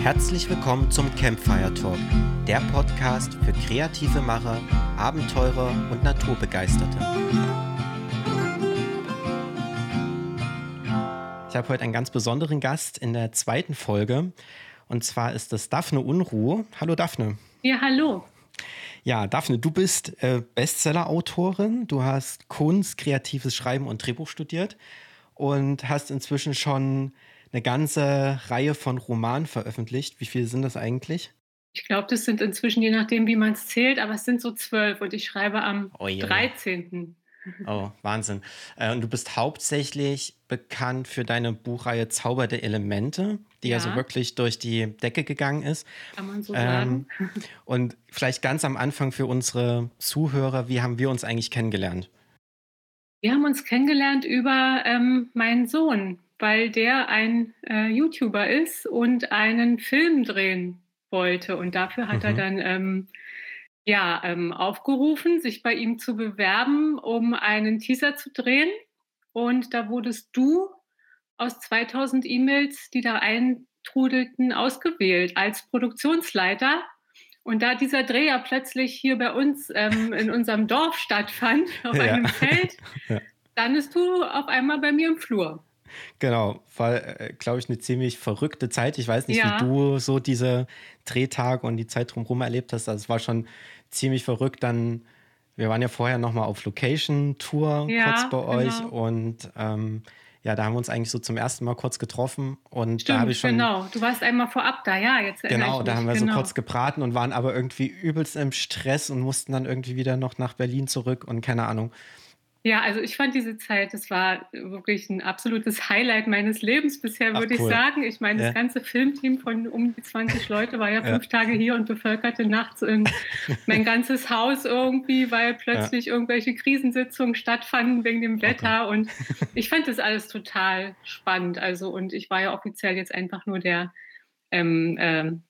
Herzlich willkommen zum Campfire Talk, der Podcast für kreative Macher, Abenteurer und Naturbegeisterte. Ich habe heute einen ganz besonderen Gast in der zweiten Folge und zwar ist es Daphne Unruh. Hallo Daphne. Ja, hallo. Ja, Daphne, du bist äh, Bestseller-Autorin, du hast Kunst, kreatives Schreiben und Drehbuch studiert und hast inzwischen schon eine ganze Reihe von Romanen veröffentlicht. Wie viele sind das eigentlich? Ich glaube, das sind inzwischen, je nachdem, wie man es zählt, aber es sind so zwölf und ich schreibe am oh, ja. 13. Oh, Wahnsinn. Äh, und du bist hauptsächlich bekannt für deine Buchreihe Zauber der Elemente, die ja, ja so wirklich durch die Decke gegangen ist. Kann man so ähm, sagen. Und vielleicht ganz am Anfang für unsere Zuhörer, wie haben wir uns eigentlich kennengelernt? Wir haben uns kennengelernt über ähm, meinen Sohn, weil der ein äh, YouTuber ist und einen Film drehen wollte. Und dafür hat mhm. er dann ähm, ja, ähm, aufgerufen, sich bei ihm zu bewerben, um einen Teaser zu drehen. Und da wurdest du aus 2000 E-Mails, die da eintrudelten, ausgewählt als Produktionsleiter. Und da dieser Dreh ja plötzlich hier bei uns ähm, in unserem Dorf stattfand, auf ja. einem Feld, ja. dann bist du auf einmal bei mir im Flur. Genau, war, äh, glaube ich, eine ziemlich verrückte Zeit. Ich weiß nicht, ja. wie du so diese Drehtage und die Zeit drumherum erlebt hast. Also es war schon ziemlich verrückt. Dann, wir waren ja vorher nochmal auf Location-Tour ja, kurz bei euch genau. und ähm, ja, da haben wir uns eigentlich so zum ersten Mal kurz getroffen und Stimmt, da habe ich schon genau. Du warst einmal vorab da, ja, jetzt genau. Da haben wir genau. so kurz gebraten und waren aber irgendwie übelst im Stress und mussten dann irgendwie wieder noch nach Berlin zurück und keine Ahnung. Ja, also ich fand diese Zeit, das war wirklich ein absolutes Highlight meines Lebens bisher, würde cool. ich sagen. Ich meine, ja. das ganze Filmteam von um die 20 Leute war ja fünf ja. Tage hier und bevölkerte nachts in mein ganzes Haus irgendwie, weil plötzlich ja. irgendwelche Krisensitzungen stattfanden wegen dem Wetter. Okay. Und ich fand das alles total spannend. Also, und ich war ja offiziell jetzt einfach nur der ähm, ähm,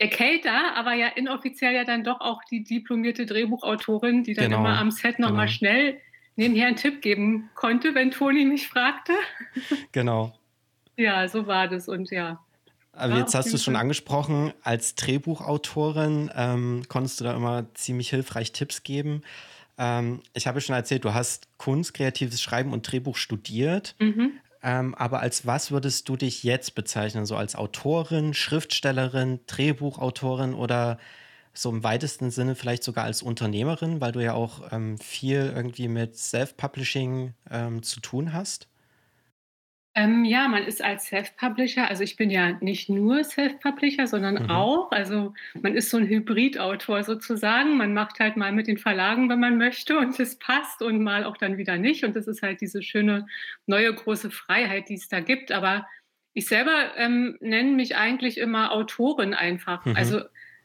der Cater, aber ja inoffiziell ja dann doch auch die diplomierte Drehbuchautorin, die dann genau. immer am Set nochmal genau. schnell nebenher einen Tipp geben konnte, wenn Toni mich fragte. Genau. ja, so war das und ja. Aber jetzt hast du es schon angesprochen, als Drehbuchautorin ähm, konntest du da immer ziemlich hilfreich Tipps geben. Ähm, ich habe schon erzählt, du hast Kunst, kreatives Schreiben und Drehbuch studiert. Mhm. Ähm, aber als was würdest du dich jetzt bezeichnen? So als Autorin, Schriftstellerin, Drehbuchautorin oder so im weitesten Sinne vielleicht sogar als Unternehmerin, weil du ja auch ähm, viel irgendwie mit Self-Publishing ähm, zu tun hast? Ähm, ja, man ist als Self-Publisher, also ich bin ja nicht nur Self-Publisher, sondern mhm. auch, also man ist so ein Hybridautor sozusagen. Man macht halt mal mit den Verlagen, wenn man möchte und es passt und mal auch dann wieder nicht. Und das ist halt diese schöne neue große Freiheit, die es da gibt. Aber ich selber ähm, nenne mich eigentlich immer Autorin einfach. Mhm. Also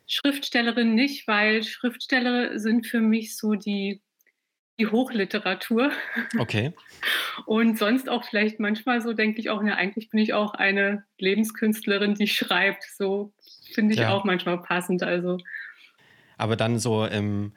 Schriftstellerin nicht, weil Schriftsteller sind für mich so die, die Hochliteratur. Okay. Und sonst auch vielleicht manchmal so denke ich auch, ja, eigentlich bin ich auch eine Lebenskünstlerin, die schreibt. So finde ich ja. auch manchmal passend. Also. Aber dann so im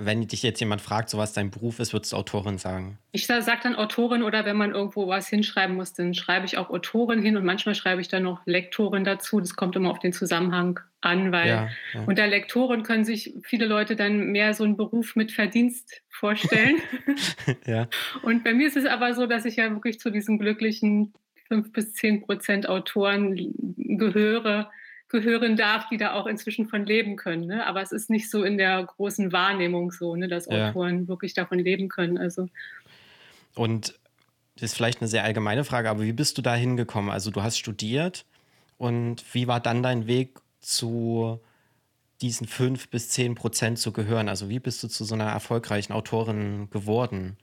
wenn dich jetzt jemand fragt, so was dein Beruf ist, würdest du Autorin sagen? Ich sage dann Autorin oder wenn man irgendwo was hinschreiben muss, dann schreibe ich auch Autorin hin und manchmal schreibe ich dann noch Lektorin dazu. Das kommt immer auf den Zusammenhang an, weil ja, ja. unter Lektorin können sich viele Leute dann mehr so einen Beruf mit Verdienst vorstellen. ja. Und bei mir ist es aber so, dass ich ja wirklich zu diesen glücklichen fünf bis zehn Prozent Autoren gehöre, gehören darf, die da auch inzwischen von leben können. Ne? Aber es ist nicht so in der großen Wahrnehmung so, ne, dass ja. Autoren wirklich davon leben können. Also. Und das ist vielleicht eine sehr allgemeine Frage, aber wie bist du da hingekommen? Also du hast studiert und wie war dann dein Weg zu diesen fünf bis zehn Prozent zu gehören? Also wie bist du zu so einer erfolgreichen Autorin geworden?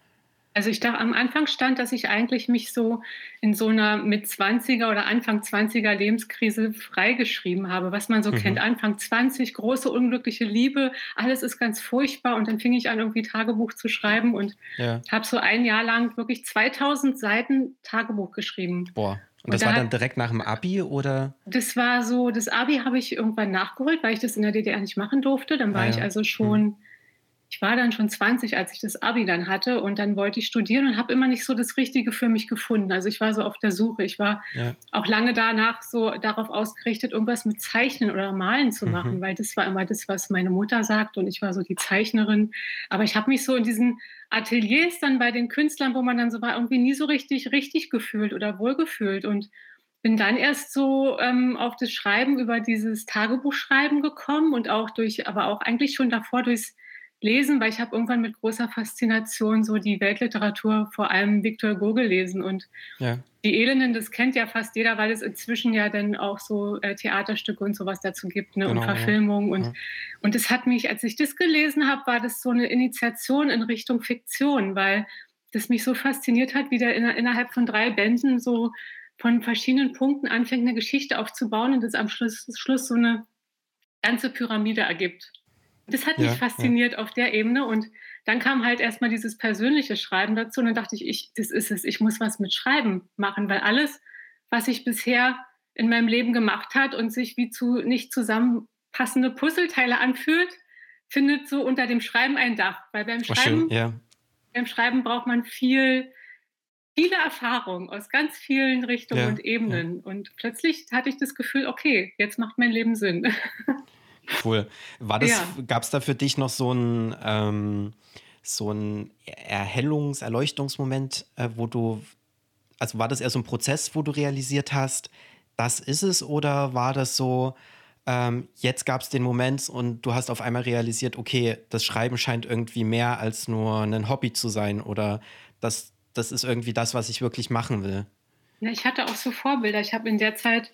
Also ich dachte, am Anfang stand, dass ich eigentlich mich so in so einer mit 20er oder Anfang 20er Lebenskrise freigeschrieben habe, was man so mhm. kennt. Anfang 20, große unglückliche Liebe, alles ist ganz furchtbar. Und dann fing ich an, irgendwie Tagebuch zu schreiben und ja. habe so ein Jahr lang wirklich 2000 Seiten Tagebuch geschrieben. Boah. Und das und da, war dann direkt nach dem Abi oder? Das war so, das Abi habe ich irgendwann nachgeholt, weil ich das in der DDR nicht machen durfte. Dann war ah, ja. ich also schon. Mhm ich war dann schon 20, als ich das Abi dann hatte und dann wollte ich studieren und habe immer nicht so das Richtige für mich gefunden. Also ich war so auf der Suche. Ich war ja. auch lange danach so darauf ausgerichtet, irgendwas mit Zeichnen oder Malen zu machen, mhm. weil das war immer das, was meine Mutter sagt und ich war so die Zeichnerin. Aber ich habe mich so in diesen Ateliers dann bei den Künstlern, wo man dann so war, irgendwie nie so richtig richtig gefühlt oder wohlgefühlt und bin dann erst so ähm, auf das Schreiben über dieses Tagebuchschreiben gekommen und auch durch, aber auch eigentlich schon davor durchs lesen, weil ich habe irgendwann mit großer Faszination so die Weltliteratur, vor allem Victor Hugo gelesen und ja. die Elenden, das kennt ja fast jeder, weil es inzwischen ja dann auch so äh, Theaterstücke und sowas dazu gibt ne, genau, und Verfilmungen ja. und ja. und es hat mich, als ich das gelesen habe, war das so eine Initiation in Richtung Fiktion, weil das mich so fasziniert hat, wie der in, innerhalb von drei Bänden so von verschiedenen Punkten anfängt, eine Geschichte aufzubauen und das am Schluss, Schluss so eine ganze Pyramide ergibt. Das hat mich ja, fasziniert ja. auf der Ebene und dann kam halt erstmal dieses persönliche Schreiben dazu und dann dachte ich, ich, das ist es, ich muss was mit Schreiben machen, weil alles, was ich bisher in meinem Leben gemacht hat und sich wie zu nicht zusammenpassende Puzzleteile anfühlt, findet so unter dem Schreiben ein Dach. Weil beim Schreiben, schön, ja. beim Schreiben braucht man viel, viele Erfahrungen aus ganz vielen Richtungen und Ebenen. Und plötzlich hatte ich das Gefühl, okay, jetzt macht mein Leben Sinn. Cool. War das, ja. gab es da für dich noch so ein, ähm, so ein Erhellungs-, Erleuchtungsmoment, äh, wo du, also war das eher so ein Prozess, wo du realisiert hast, das ist es, oder war das so, ähm, jetzt gab es den Moment und du hast auf einmal realisiert, okay, das Schreiben scheint irgendwie mehr als nur ein Hobby zu sein oder das, das ist irgendwie das, was ich wirklich machen will? Ja, ich hatte auch so Vorbilder. Ich habe in der Zeit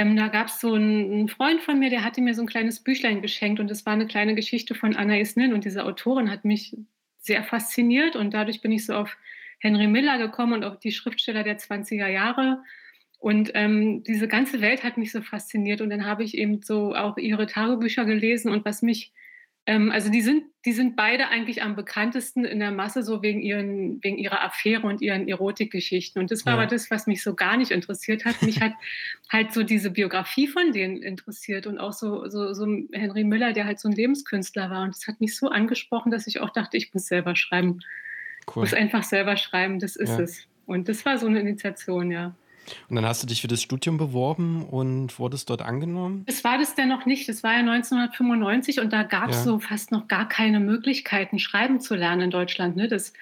ähm, da gab es so einen, einen, Freund von mir, der hatte mir so ein kleines Büchlein geschenkt und es war eine kleine Geschichte von Anna Nin und diese Autorin hat mich sehr fasziniert und dadurch bin ich so auf Henry Miller gekommen und auf die Schriftsteller der 20er Jahre. Und ähm, diese ganze Welt hat mich so fasziniert und dann habe ich eben so auch ihre Tagebücher gelesen und was mich ähm, also die sind, die sind beide eigentlich am bekanntesten in der Masse, so wegen, ihren, wegen ihrer Affäre und ihren Erotikgeschichten. Und das war ja. aber das, was mich so gar nicht interessiert hat. Mich hat halt so diese Biografie von denen interessiert und auch so, so, so Henry Müller, der halt so ein Lebenskünstler war. Und das hat mich so angesprochen, dass ich auch dachte, ich muss selber schreiben. Cool. Ich muss einfach selber schreiben, das ist ja. es. Und das war so eine Initiation, ja. Und dann hast du dich für das Studium beworben und wurdest dort angenommen? Es war das denn noch nicht. Das war ja 1995 und da gab es ja. so fast noch gar keine Möglichkeiten, schreiben zu lernen in Deutschland. Ne? Das,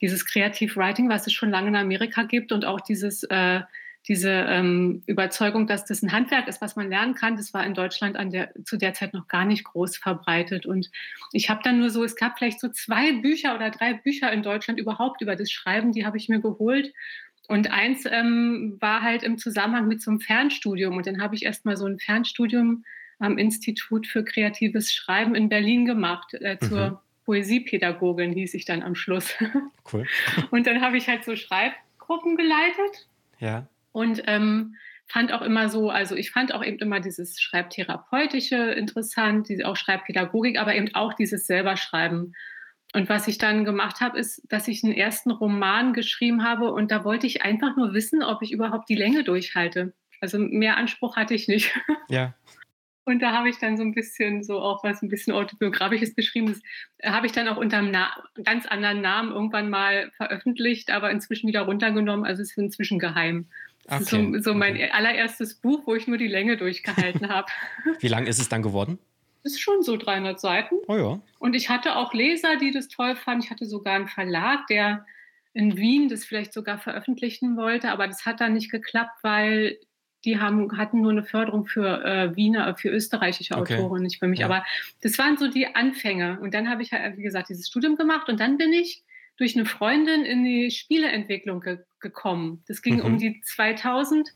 dieses Creative Writing, was es schon lange in Amerika gibt und auch dieses, äh, diese ähm, Überzeugung, dass das ein Handwerk ist, was man lernen kann, das war in Deutschland an der, zu der Zeit noch gar nicht groß verbreitet. Und ich habe dann nur so, es gab vielleicht so zwei Bücher oder drei Bücher in Deutschland überhaupt über das Schreiben, die habe ich mir geholt. Und eins ähm, war halt im Zusammenhang mit so einem Fernstudium. Und dann habe ich erst mal so ein Fernstudium am Institut für kreatives Schreiben in Berlin gemacht, äh, zur mhm. Poesiepädagogin hieß ich dann am Schluss. Cool. Und dann habe ich halt so Schreibgruppen geleitet. Ja. Und ähm, fand auch immer so, also ich fand auch eben immer dieses Schreibtherapeutische interessant, diese auch Schreibpädagogik, aber eben auch dieses Selberschreiben. Und was ich dann gemacht habe, ist, dass ich einen ersten Roman geschrieben habe und da wollte ich einfach nur wissen, ob ich überhaupt die Länge durchhalte. Also mehr Anspruch hatte ich nicht. Ja. Und da habe ich dann so ein bisschen so auch was ein bisschen autobiografisches geschrieben. Das habe ich dann auch unter einem ganz anderen Namen irgendwann mal veröffentlicht, aber inzwischen wieder runtergenommen. Also es ist inzwischen geheim. Das okay. ist so, so mein okay. allererstes Buch, wo ich nur die Länge durchgehalten habe. Wie lang ist es dann geworden? Ist schon so 300 Seiten. Oh ja. Und ich hatte auch Leser, die das toll fanden. Ich hatte sogar einen Verlag, der in Wien das vielleicht sogar veröffentlichen wollte, aber das hat dann nicht geklappt, weil die haben, hatten nur eine Förderung für äh, Wiener, für österreichische okay. Autoren, nicht für mich. Ja. Aber das waren so die Anfänge. Und dann habe ich halt, wie gesagt, dieses Studium gemacht und dann bin ich durch eine Freundin in die Spieleentwicklung ge gekommen. Das ging mhm. um die 2000,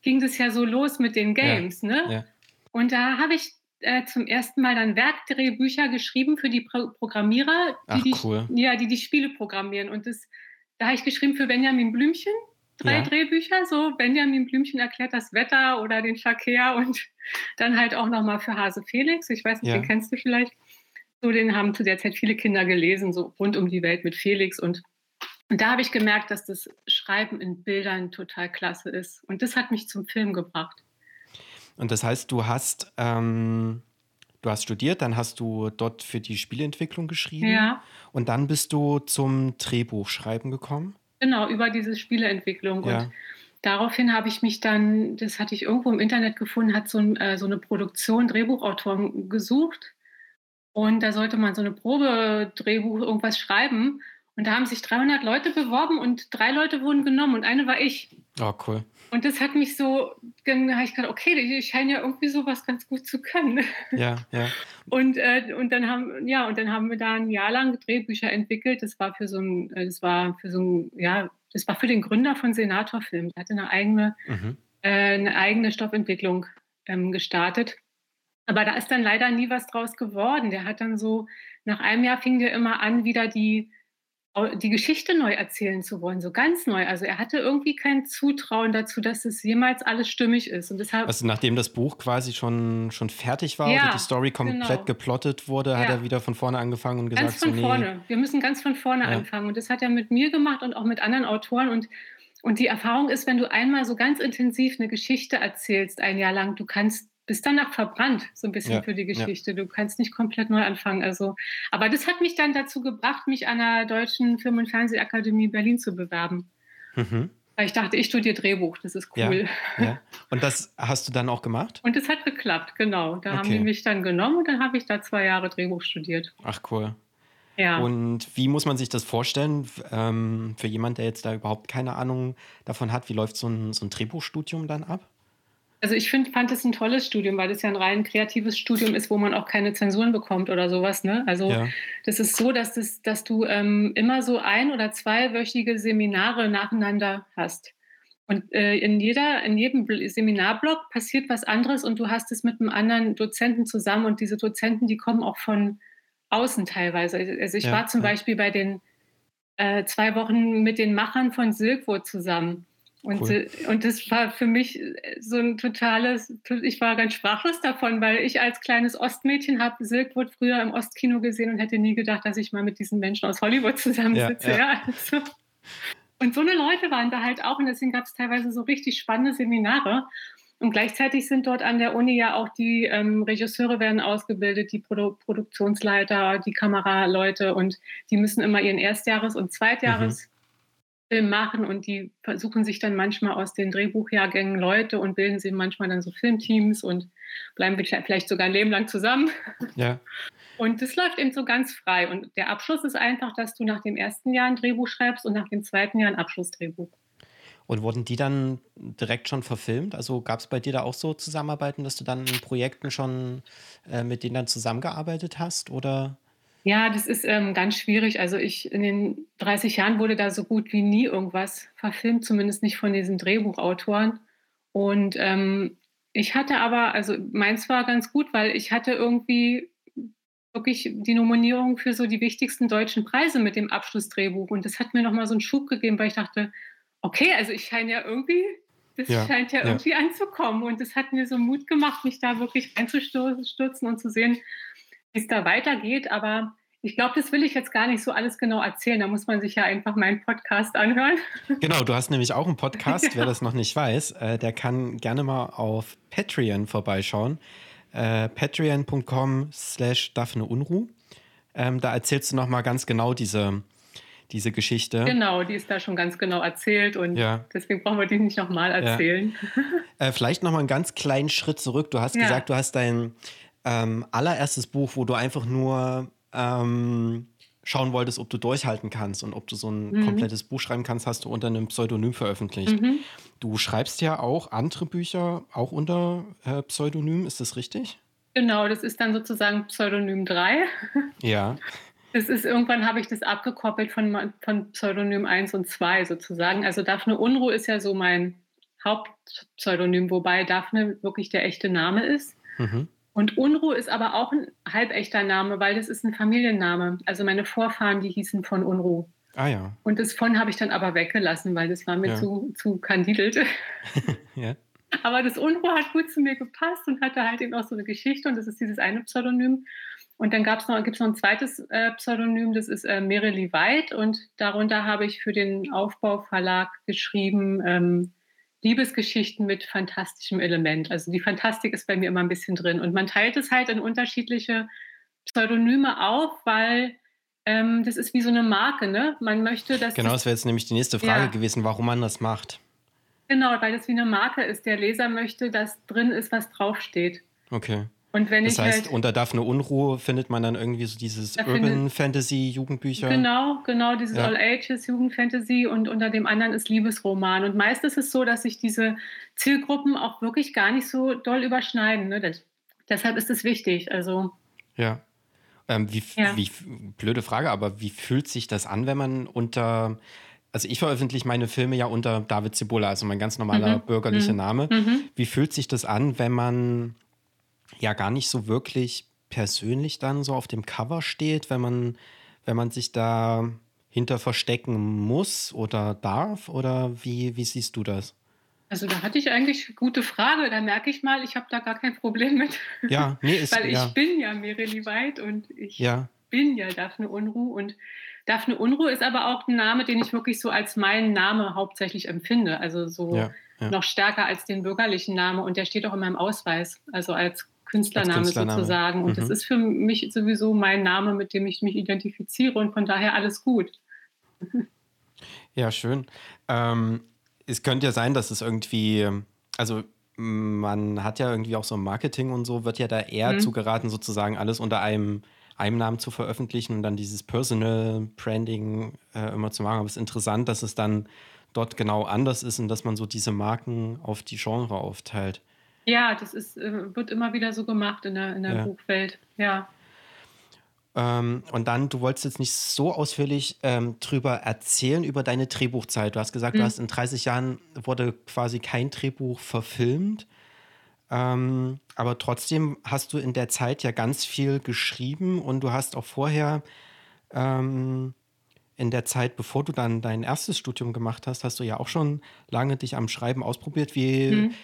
ging das ja so los mit den Games, ja. ne? Ja. Und da habe ich äh, zum ersten Mal dann Werkdrehbücher geschrieben für die Pro Programmierer, die, Ach, cool. die, ja, die die Spiele programmieren. Und das, da habe ich geschrieben für Benjamin Blümchen drei ja. Drehbücher. So Benjamin Blümchen erklärt das Wetter oder den Verkehr und dann halt auch nochmal für Hase Felix. Ich weiß nicht, ja. den kennst du vielleicht. So, den haben zu der Zeit viele Kinder gelesen, so rund um die Welt mit Felix. Und, und da habe ich gemerkt, dass das Schreiben in Bildern total klasse ist. Und das hat mich zum Film gebracht. Und das heißt, du hast, ähm, du hast studiert, dann hast du dort für die Spieleentwicklung geschrieben. Ja. Und dann bist du zum Drehbuchschreiben gekommen. Genau, über diese Spieleentwicklung. Ja. Und daraufhin habe ich mich dann, das hatte ich irgendwo im Internet gefunden, hat so, ein, äh, so eine Produktion Drehbuchautoren gesucht. Und da sollte man so eine Probe-Drehbuch irgendwas schreiben. Und da haben sich 300 Leute beworben und drei Leute wurden genommen und eine war ich. Oh, cool. Und das hat mich so, dann habe ich gedacht, okay, ich scheine ja irgendwie sowas ganz gut zu können. Ja, ja. Und, äh, und dann haben, ja, und dann haben wir da ein Jahr lang Drehbücher entwickelt. Das war für so ein, äh, das war für so ein, ja, das war für den Gründer von Senator Film. Der hatte eine eigene, Mhm. äh, eine eigene Stoffentwicklung ähm, gestartet. Aber da ist dann leider nie was draus geworden. Der hat dann so, nach einem Jahr fing der immer an, wieder die, die Geschichte neu erzählen zu wollen, so ganz neu. Also er hatte irgendwie kein Zutrauen dazu, dass es jemals alles stimmig ist. Und deshalb, Also nachdem das Buch quasi schon, schon fertig war Ja, oder die Story komplett genau. geplottet wurde, hat Ja. er wieder von vorne angefangen und gesagt, ganz von so, nee, vorne. Wir müssen ganz von vorne Ja. anfangen. Und das hat er mit mir gemacht und auch mit anderen Autoren. Und, und die Erfahrung ist, wenn du einmal so ganz intensiv eine Geschichte erzählst, ein Jahr lang, du kannst bist danach verbrannt, so ein bisschen Ja, für die ja. Geschichte. Du kannst nicht komplett neu anfangen. Also, aber das hat mich dann dazu gebracht, mich an der Deutschen Film- und Fernsehakademie Berlin zu bewerben. Mhm. Weil ich dachte, ich studiere Drehbuch, das ist Ja, cool. ja. Und das hast du dann auch gemacht? Und das hat geklappt, genau. Da haben Okay. die mich dann genommen und dann habe ich da zwei Jahre Drehbuch studiert. Ach cool. Ja. Und wie muss man sich das vorstellen, ähm, für jemand, der jetzt da überhaupt keine Ahnung davon hat, wie läuft so ein, so ein Drehbuchstudium dann ab? Also ich find, fand es ein tolles Studium, weil das ja ein rein kreatives Studium ist, wo man auch keine Zensuren bekommt oder sowas. Ne? Also Ja. das ist so, dass, das, dass du ähm, immer so ein- oder zweiwöchige Seminare nacheinander hast. Und äh, in, jeder, in jedem Bl- Seminarblock passiert was anderes und du hast es mit einem anderen Dozenten zusammen und diese Dozenten, die kommen auch von außen teilweise. Also ich Ja, war zum ja. Beispiel bei den äh, zwei Wochen mit den Machern von Silkwood zusammen. Und, Cool. äh, und das war für mich so ein totales, ich war ganz sprachlos davon, weil ich als kleines Ostmädchen habe Silkwood früher im Ostkino gesehen und hätte nie gedacht, dass ich mal mit diesen Menschen aus Hollywood zusammensitze. Ja, Ja, ja. also. Und so eine Leute waren da halt auch und deswegen gab es teilweise so richtig spannende Seminare. Und gleichzeitig sind dort an der Uni ja auch die ähm, Regisseure werden ausgebildet, die Produ Produktionsleiter, die Kameraleute und die müssen immer ihren Erstjahres- und Zweitjahresfilm machen und die versuchen sich dann manchmal aus den Drehbuchjahrgängen Leute und bilden sie manchmal dann so Filmteams und bleiben vielleicht sogar ein Leben lang zusammen. Ja. Und das läuft eben so ganz frei. Und der Abschluss ist einfach, dass du nach dem ersten Jahr ein Drehbuch schreibst und nach dem zweiten Jahr ein Abschlussdrehbuch. Und wurden die dann direkt schon verfilmt? Also gab es bei dir da auch so Zusammenarbeiten, dass du dann in Projekten schon äh, mit denen dann zusammengearbeitet hast? Oder? Ja, das ist ähm, ganz schwierig. Also ich in den 30 Jahren wurde da so gut wie nie irgendwas verfilmt, zumindest nicht von diesen Drehbuchautoren. Und ähm, ich hatte aber, also meins war ganz gut, weil ich hatte irgendwie wirklich die Nominierung für so die wichtigsten deutschen Preise mit dem Abschlussdrehbuch. Und das hat mir nochmal so einen Schub gegeben, weil ich dachte, okay, also ich scheine ja irgendwie, das Ja, scheint ja, ja. irgendwie anzukommen. Und das hat mir so Mut gemacht, mich da wirklich einzustürzen und zu sehen, wie es da weitergeht. Aber ich glaube, das will ich jetzt gar nicht so alles genau erzählen. Da muss man sich ja einfach meinen Podcast anhören. Genau, du hast nämlich auch einen Podcast, Ja. wer das noch nicht weiß, äh, der kann gerne mal auf Patreon vorbeischauen. Äh, Patreon.com slash Daphne Unruh. Ähm, da erzählst du nochmal ganz genau diese, diese Geschichte. Genau, die ist da schon ganz genau erzählt und Ja. deswegen brauchen wir die nicht nochmal erzählen. Äh, vielleicht nochmal einen ganz kleinen Schritt zurück. Du hast Ja. gesagt, du hast dein ähm, allererstes Buch, wo du einfach nur ähm, schauen wolltest, ob du durchhalten kannst und ob du so ein Mhm. komplettes Buch schreiben kannst, hast du unter einem Pseudonym veröffentlicht. Mhm. Du schreibst ja auch andere Bücher, auch unter äh, Pseudonym, ist das richtig? Genau, das ist dann sozusagen Pseudonym 3. Ja. Das ist irgendwann habe ich das abgekoppelt von, von Pseudonym 1 und 2 sozusagen. Also Daphne Unruh ist ja so mein Hauptpseudonym, wobei Daphne wirklich der echte Name ist. Mhm. Und Unruh ist aber auch ein halbechter Name, weil das ist ein Familienname. Also meine Vorfahren, die hießen von Unruh. Ah ja. Und das von habe ich dann aber weggelassen, weil das war mir Ja. zu, zu kandidelt. ja. Aber das Unruh hat gut zu mir gepasst und hatte halt eben auch so eine Geschichte und das ist dieses eine Pseudonym. Und dann noch, gibt es noch ein zweites äh, Pseudonym, das ist äh, Merely White und darunter habe ich für den Aufbauverlag geschrieben ähm, Liebesgeschichten mit fantastischem Element. Also die Fantastik ist bei mir immer ein bisschen drin. Und man teilt es halt in unterschiedliche Pseudonyme auf, weil ähm, das ist wie so eine Marke, ne? Man möchte, dass. Genau, das wäre jetzt nämlich die nächste Frage ja. gewesen, warum man das macht. Genau, weil das wie eine Marke ist. Der Leser möchte, dass drin ist, was draufsteht. Okay. Und wenn das ich heißt, halt, unter Daphne Unruhe findet man dann irgendwie so dieses Urban Fantasy Jugendbücher. Genau, genau, dieses ja. All Ages Jugendfantasy und unter dem anderen ist Liebesroman. Und meist ist es so, dass sich diese Zielgruppen auch wirklich gar nicht so doll überschneiden. Ne? Das, deshalb ist es wichtig. Also. Ja. Ähm, wie, ja. wie, blöde Frage, aber wie fühlt sich das an, wenn man unter also ich veröffentliche meine Filme ja unter David Cibola, also mein ganz normaler mhm. bürgerlicher mhm. Name. Mhm. Wie fühlt sich das an, wenn man ja gar nicht so wirklich persönlich dann so auf dem Cover steht, wenn man, wenn man sich da hinter verstecken muss oder darf? Oder wie, wie siehst du das? Also da hatte ich eigentlich gute Frage. Da merke ich mal, ich habe da gar kein Problem mit. Ja, nee, ist, Weil ich ja. bin ja Mereli Weid und ich ja. bin ja Daphne Unruh. Und Daphne Unruh ist aber auch ein Name, den ich wirklich so als meinen Name hauptsächlich empfinde. Also so ja, noch stärker als den bürgerlichen Namen. Und der steht auch in meinem Ausweis, also als Künstlername, Künstlername. sozusagen. Und mhm. das ist für mich sowieso mein Name, mit dem ich mich identifiziere und von daher alles gut. Ja, schön. Ähm, es könnte ja sein, dass es irgendwie, also man hat ja irgendwie auch so Marketing und so, wird ja da eher mhm. zugeraten, sozusagen alles unter einem, einem Namen zu veröffentlichen und dann dieses Personal Branding äh, immer zu machen. Aber es ist interessant, dass es dann dort genau anders ist und dass man so diese Marken auf die Genre aufteilt. Ja, das ist, äh, wird immer wieder so gemacht in der, in der ja. Buchwelt. Ja. Ähm, und dann, du wolltest jetzt nicht so ausführlich ähm, drüber erzählen, über deine Drehbuchzeit. Du hast gesagt, mhm. du hast in 30 Jahren wurde quasi kein Drehbuch verfilmt. Ähm, aber trotzdem hast du in der Zeit ja ganz viel geschrieben und du hast auch vorher ähm, in der Zeit, bevor du dann dein erstes Studium gemacht hast, hast du ja auch schon lange dich am Schreiben ausprobiert. Wie, mhm.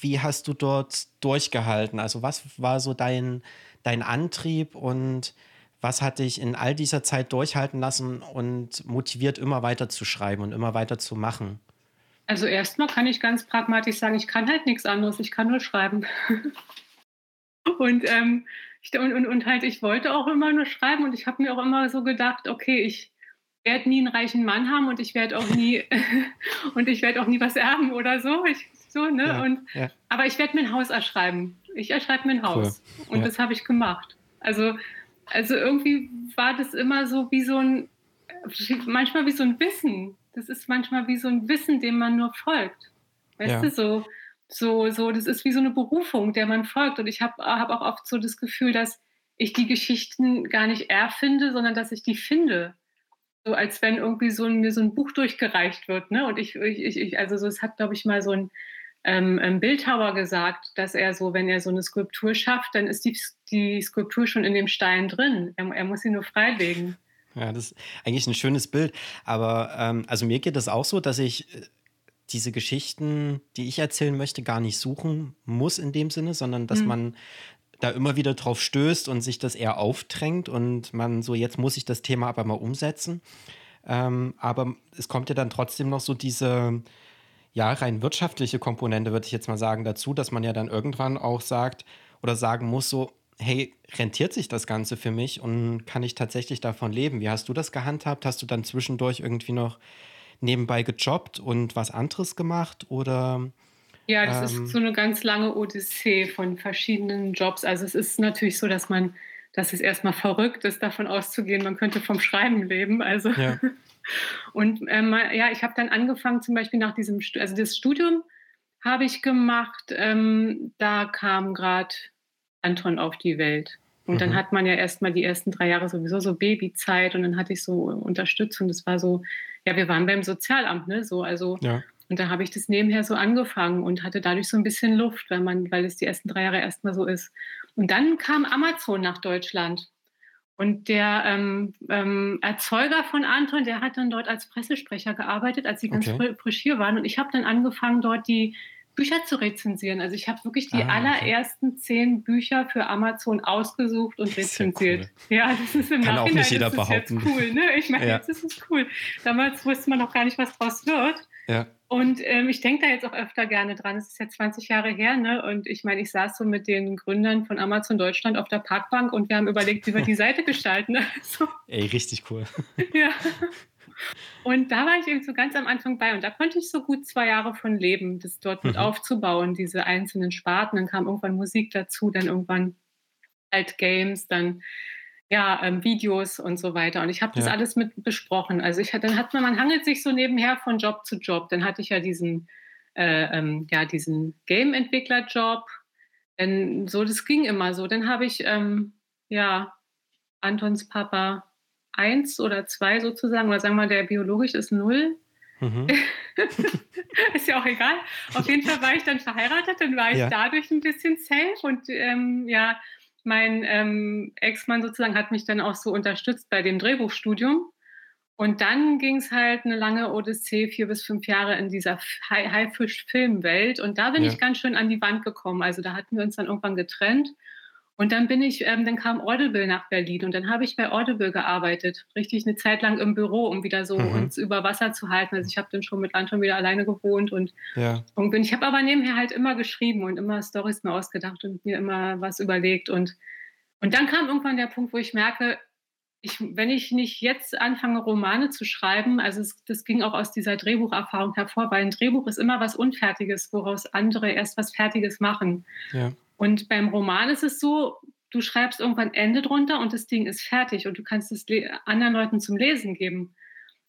Wie hast du dort durchgehalten? Also was war so dein, dein Antrieb und was hat dich in all dieser Zeit durchhalten lassen und motiviert, immer weiter zu schreiben und immer weiter zu machen? Also erstmal kann ich ganz pragmatisch sagen, ich kann halt nichts anderes, ich kann nur schreiben. und, ähm, ich, und, und, und halt, ich wollte auch immer nur schreiben und ich habe mir auch immer so gedacht, okay, ich werde nie einen reichen Mann haben und ich werde auch nie und ich werde auch nie was erben oder so. Ich, so, ne? Ja, und, ja. Aber ich werde mir ein Haus erschreiben. Ich erschreibe mir ein Haus. Cool. Und ja. das habe ich gemacht. Also, also irgendwie war das immer so wie so ein, manchmal wie so ein Wissen. Das ist manchmal wie so ein Wissen, dem man nur folgt. Weißt du, so, so, so, das ist wie so eine Berufung, der man folgt. Und ich habe hab auch oft so das Gefühl, dass ich die Geschichten gar nicht erfinde, sondern dass ich die finde. So als wenn irgendwie so ein, mir so ein Buch durchgereicht wird. Ne? Und ich, ich, ich also so, es hat, glaube ich, mal so ein ähm, Bildhauer gesagt, dass er so, wenn er so eine Skulptur schafft, dann ist die, die Skulptur schon in dem Stein drin. Er, er muss sie nur freilegen. Ja, das ist eigentlich ein schönes Bild. Aber ähm, also mir geht es auch so, dass ich äh, diese Geschichten, die ich erzählen möchte, gar nicht suchen muss in dem Sinne, sondern dass mhm. man da immer wieder drauf stößt und sich das eher aufdrängt und man so, jetzt muss ich das Thema aber mal umsetzen. Ähm, aber es kommt ja dann trotzdem noch so diese, ja, rein wirtschaftliche Komponente, würde ich jetzt mal sagen, dazu, dass man ja dann irgendwann auch sagt oder sagen muss, so, hey, rentiert sich das Ganze für mich und kann ich tatsächlich davon leben? Wie hast du das gehandhabt? Hast du dann zwischendurch irgendwie noch nebenbei gejobbt und was anderes gemacht oder? Ja, das ähm, ist so eine ganz lange Odyssee von verschiedenen Jobs. Also es ist natürlich so, dass man, dass es erstmal verrückt ist, davon auszugehen, man könnte vom Schreiben leben. Also ja. Und ähm, ja, ich habe dann angefangen, zum Beispiel nach diesem, also das Studium habe ich gemacht, ähm, da kam gerade Anton auf die Welt. Und mhm. dann hat man ja erstmal die ersten drei Jahre sowieso so Babyzeit und dann hatte ich so Unterstützung. Das war so, ja, wir waren beim Sozialamt, ne? So, also ja. Und da habe ich das nebenher so angefangen und hatte dadurch so ein bisschen Luft, weil man, weil es die ersten drei Jahre erstmal so ist. Und dann kam Amazon nach Deutschland. Und der ähm, ähm, Erzeuger von Anton, der hat dann dort als Pressesprecher gearbeitet, als sie ganz okay. frisch hier waren. Und ich habe dann angefangen, dort die Bücher zu rezensieren. Also ich habe wirklich die ah, allerersten okay. zehn Bücher für Amazon ausgesucht und rezensiert. Cool. Ja, das ist im Kann Nachhinein auch nicht jeder das ist behaupten. jetzt cool. Ne? Ich meine, ja. jetzt ist es cool. Damals wusste man noch gar nicht, was draus wird. Ja. Und ähm, ich denke da jetzt auch öfter gerne dran. Es ist ja 20 Jahre her, ne? Und ich meine, ich saß so mit den Gründern von Amazon Deutschland auf der Parkbank und wir haben überlegt, wie wir die Seite gestalten. Also, Ey, richtig cool. ja. Und da war ich eben so ganz am Anfang bei und da konnte ich so gut zwei Jahre von leben, das dort mit Mhm. aufzubauen, diese einzelnen Sparten. Dann kam irgendwann Musik dazu, dann irgendwann halt Games, dann ja, ähm, Videos und so weiter. Und ich habe das Ja. alles mit besprochen. Also ich hatte, dann hat man, man hangelt sich so nebenher von Job zu Job. Dann hatte ich ja diesen, äh, ähm, ja, diesen Game-Entwickler-Job. Dann so, das ging immer so. Dann habe ich ähm, ja Antons Papa 1 oder 2 sozusagen, oder sagen wir mal, der biologisch ist 0. Mhm. ist ja auch egal. Auf jeden Fall war ich dann verheiratet, dann war ich Ja. dadurch ein bisschen safe und ähm, ja, mein ähm, Ex-Mann sozusagen hat mich dann auch so unterstützt bei dem Drehbuchstudium. Und dann ging es halt eine lange Odyssee, vier bis fünf Jahre in dieser Hai- Haifisch-Filmwelt. Und da bin Ja. ich ganz schön an die Wand gekommen. Also da hatten wir uns dann irgendwann getrennt. Und dann bin ich, ähm, dann kam Audible nach Berlin und dann habe ich bei Audible gearbeitet, richtig eine Zeit lang im Büro, um wieder so Mhm. uns über Wasser zu halten. Also ich habe dann schon mit Anton wieder alleine gewohnt und, Ja. und bin, ich habe aber nebenher halt immer geschrieben und immer Stories mir ausgedacht und mir immer was überlegt und und dann kam irgendwann der Punkt, wo ich merke, ich, wenn ich nicht jetzt anfange, Romane zu schreiben, also es, das ging auch aus dieser Drehbucherfahrung hervor, weil ein Drehbuch ist immer was Unfertiges, woraus andere erst was Fertiges machen. Ja. Und beim Roman ist es so, du schreibst irgendwann Ende drunter und das Ding ist fertig und du kannst es anderen Leuten zum Lesen geben.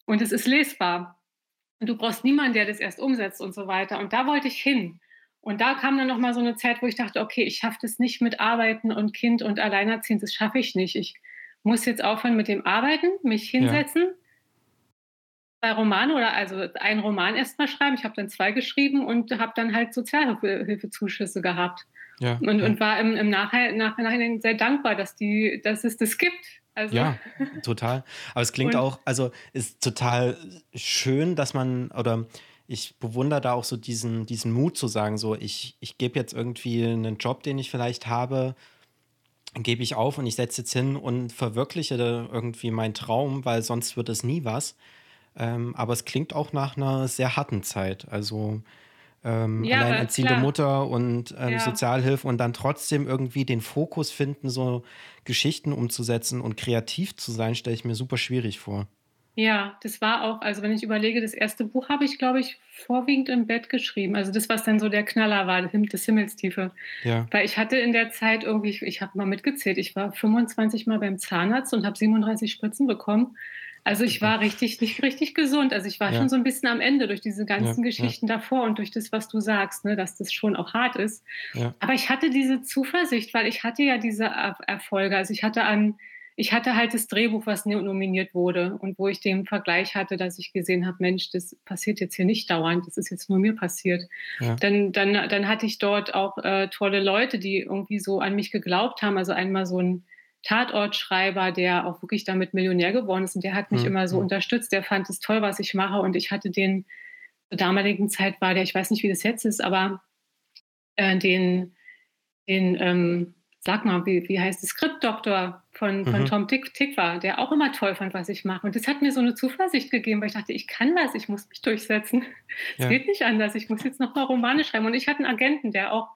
Und es ist lesbar. Und du brauchst niemanden, der das erst umsetzt und so weiter. Und da wollte ich hin. Und da kam dann nochmal so eine Zeit, wo ich dachte, okay, ich schaffe das nicht mit Arbeiten und Kind und Alleinerziehend, das schaffe ich nicht. Ich muss jetzt aufhören mit dem Arbeiten, mich hinsetzen, zwei Romane oder also einen Roman erstmal schreiben. Ich habe dann zwei geschrieben und habe dann halt Sozialhilfezuschüsse gehabt. Ja. Und, ja. und war im, im Nachhinein, Nachhinein sehr dankbar, dass, die, dass es das gibt. Also, Ja, total. Aber es klingt Und- auch, also ist total schön, dass man, oder ich bewundere da auch so diesen, diesen Mut zu sagen, so ich, ich gebe jetzt irgendwie einen Job, den ich vielleicht habe, gebe ich auf und ich setze jetzt hin und verwirkliche da irgendwie meinen Traum, weil sonst wird es nie was. Ähm, aber es klingt auch nach einer sehr harten Zeit. Also ähm, Ja, alleinerziehende klar. Mutter und ähm, Ja. Sozialhilfe und dann trotzdem irgendwie den Fokus finden, so Geschichten umzusetzen und kreativ zu sein, stelle ich mir super schwierig vor. Ja, das war auch, also wenn ich überlege, das erste Buch habe ich, glaube ich, vorwiegend im Bett geschrieben. Also das, was dann so der Knaller war, das Himmelstiefe. Ja, Weil ich hatte in der Zeit irgendwie, ich, ich habe mal mitgezählt, ich war 25 Mal beim Zahnarzt und habe 37 Spritzen bekommen. Also ich war richtig, nicht richtig gesund. Also ich war Ja. schon so ein bisschen am Ende durch diese ganzen Ja, ja. Geschichten davor und durch das, was du sagst, ne, dass das schon auch hart ist. ja, Aber ich hatte diese Zuversicht, weil ich hatte ja diese Er Erfolge. Also ich hatte an, ich hatte halt das Drehbuch, was no- nominiert wurde und wo ich den Vergleich hatte, dass ich gesehen habe, Mensch, das passiert jetzt hier nicht dauernd, das ist jetzt nur mir passiert. Ja. Dann, dann, dann hatte ich dort auch äh, tolle Leute, die irgendwie so an mich geglaubt haben. Also einmal so ein Tatortschreiber, der auch wirklich damit Millionär geworden ist und der hat mich Mhm. immer so Mhm. unterstützt. Der fand es toll, was ich mache und ich hatte den zur damaligen Zeit war der, ich weiß nicht, wie das jetzt ist, aber äh, den, den ähm, sag mal, wie, wie heißt es, Skriptdoktor von, von Mhm. Tom Tick, Tick war, der auch immer toll fand, was ich mache. Und das hat mir so eine Zuversicht gegeben, weil ich dachte, ich kann was, ich muss mich durchsetzen. Es Ja. geht nicht anders, ich muss jetzt noch mal Romane schreiben. Und ich hatte einen Agenten, der auch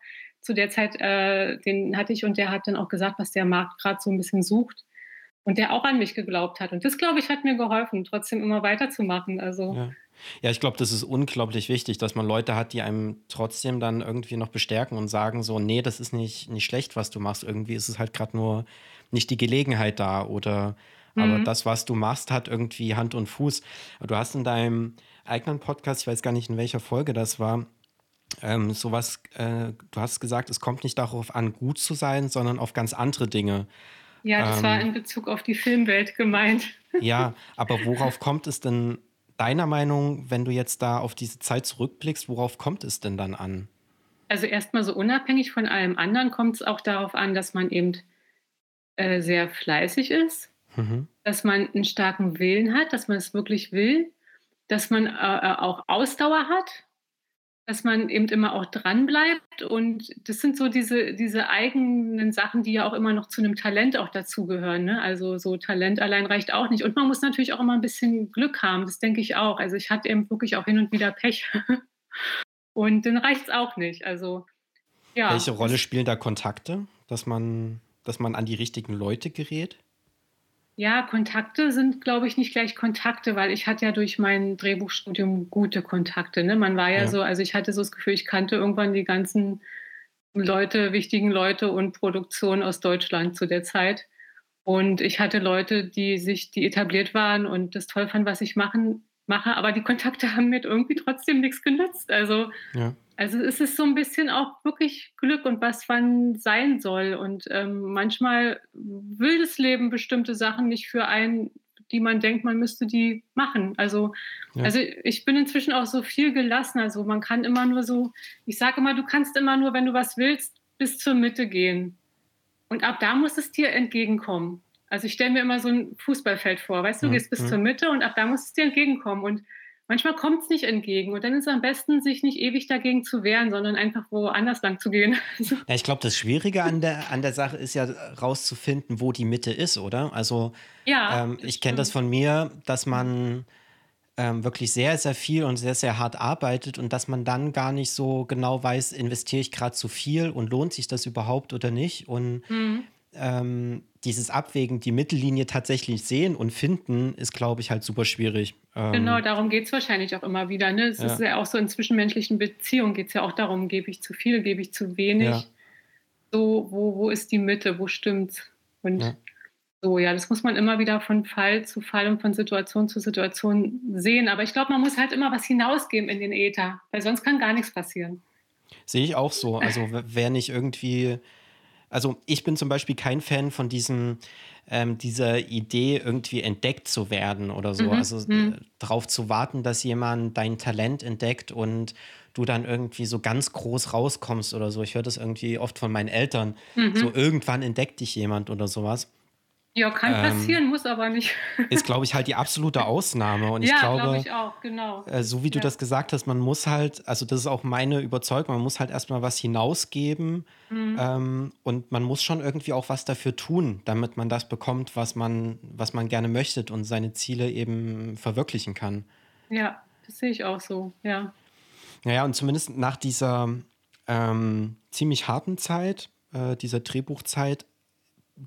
zu der Zeit, äh, den hatte ich und der hat dann auch gesagt, was der Markt gerade so ein bisschen sucht. Und der auch an mich geglaubt hat. Und das, glaube ich, hat mir geholfen, trotzdem immer weiterzumachen. Also, ja. Ja, ich glaube, das ist unglaublich wichtig, dass man Leute hat, die einem trotzdem dann irgendwie noch bestärken und sagen so, nee, das ist nicht, nicht schlecht, was du machst. Irgendwie ist es halt gerade nur nicht die Gelegenheit da oder aber Mhm. das, was du machst, hat irgendwie Hand und Fuß. Du hast in deinem eigenen Podcast, ich weiß gar nicht, in welcher Folge das war, ähm, sowas, äh, du hast gesagt, es kommt nicht darauf an, gut zu sein, sondern auf ganz andere Dinge. ja, das war Ähm. in Bezug auf die Filmwelt gemeint. Ja, aber worauf kommt es denn deiner Meinung, wenn du jetzt da auf diese Zeit zurückblickst, worauf kommt es denn dann an? Also erstmal so unabhängig von allem anderen kommt es auch darauf an, dass man eben äh, sehr fleißig ist, Mhm. dass man einen starken Willen hat, dass man es wirklich will, dass man äh, äh, auch Ausdauer hat dass man eben immer auch dranbleibt. Und das sind so diese, diese eigenen Sachen, die ja auch immer noch zu einem Talent auch dazugehören. Ne? Also so Talent allein reicht auch nicht. Und man muss natürlich auch immer ein bisschen Glück haben, das denke ich auch. Also ich hatte eben wirklich auch hin und wieder Pech. und dann reicht es auch nicht. Also ja. Welche Rolle spielen da Kontakte, dass man, dass man an die richtigen Leute gerät? Ja, Kontakte sind, glaube ich, nicht gleich Kontakte, weil ich hatte ja durch mein Drehbuchstudium gute Kontakte. Ne? Man war ja, ja, so, also ich hatte so das Gefühl, ich kannte irgendwann die ganzen Leute, wichtigen Leute und Produktionen aus Deutschland zu der Zeit. Und ich hatte Leute, die sich, die etabliert waren und das toll fanden, was ich machen, mache, aber die Kontakte haben mir irgendwie trotzdem nichts genützt. Also ja. Also es ist so ein bisschen auch wirklich Glück und was wann sein soll. Und ähm, manchmal will das Leben bestimmte Sachen nicht für einen, die man denkt, man müsste die machen. Also, ja. also ich bin inzwischen auch so viel gelassen. Also man kann immer nur so, ich sage immer, du kannst immer nur, wenn du was willst, bis zur Mitte gehen. Und ab da muss es dir entgegenkommen. Also ich stelle mir immer so ein Fußballfeld vor, weißt du, du gehst bis zur Mitte und ab da muss es dir entgegenkommen. Und manchmal kommt es nicht entgegen. Und dann ist es am besten, sich nicht ewig dagegen zu wehren, sondern einfach woanders lang zu gehen. ja, ich glaube, das Schwierige an der, an der Sache ist ja rauszufinden, wo die Mitte ist, oder? Also ja, ähm, ich kenne das von mir, dass man ähm, wirklich sehr, sehr viel und sehr, sehr hart arbeitet und dass man dann gar nicht so genau weiß, investiere ich gerade zu viel und lohnt sich das überhaupt oder nicht. Und mhm ähm, dieses Abwägen, die Mittellinie tatsächlich sehen und finden, ist, glaube ich, halt super schwierig. Ähm, genau, darum geht es wahrscheinlich auch immer wieder. Ne? Es ja. ist ja auch so in zwischenmenschlichen Beziehungen geht es ja auch darum, gebe ich zu viel, gebe ich zu wenig. Ja. So, wo, wo ist die Mitte, wo stimmt's? Und ja. so, ja, das muss man immer wieder von Fall zu Fall und von Situation zu Situation sehen. Aber ich glaube, man muss halt immer was hinausgeben in den Äther, weil sonst kann gar nichts passieren. Sehe ich auch so. Also, wer nicht irgendwie also ich bin zum Beispiel kein Fan von diesem, ähm, dieser Idee, irgendwie entdeckt zu werden oder so. Mhm. Also mhm. darauf zu warten, dass jemand dein Talent entdeckt und du dann irgendwie so ganz groß rauskommst oder so. Ich höre das irgendwie oft von meinen Eltern. Mhm. So irgendwann entdeckt dich jemand oder sowas. Ja, kann ähm, passieren, muss aber nicht. ist, glaube ich, halt die absolute Ausnahme. Und ich ja, glaube, glaub ich auch, genau. Äh, so wie du ja. das gesagt hast, man muss halt, also das ist auch meine Überzeugung, man muss halt erstmal was hinausgeben mhm. ähm, und man muss schon irgendwie auch was dafür tun, damit man das bekommt, was man, was man gerne möchte und seine Ziele eben verwirklichen kann. Ja, das sehe ich auch so, ja. Naja, und zumindest nach dieser ähm, ziemlich harten Zeit, äh, dieser Drehbuchzeit,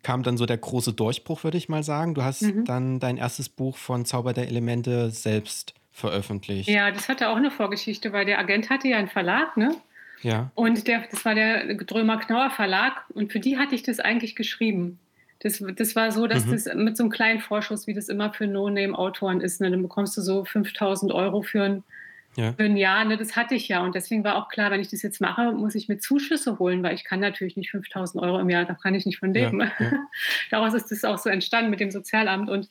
kam dann so der große Durchbruch, würde ich mal sagen. Du hast mhm. dann dein erstes Buch von Zauber der Elemente selbst veröffentlicht. Ja, das hatte auch eine Vorgeschichte, weil der Agent hatte ja einen Verlag, ne? Ja. Und der, das war der Drömer-Knauer Verlag und für die hatte ich das eigentlich geschrieben. Das, das war so, dass mhm. das mit so einem kleinen Vorschuss, wie das immer für No-Name-Autoren ist, ne? dann bekommst du so 5000 Euro für ein ja. für ein Jahr, ne, das hatte ich ja. Und deswegen war auch klar, wenn ich das jetzt mache, muss ich mir Zuschüsse holen, weil ich kann natürlich nicht 5000 Euro im Jahr, da kann ich nicht von leben. Ja, ja. Daraus ist das auch so entstanden mit dem Sozialamt. Und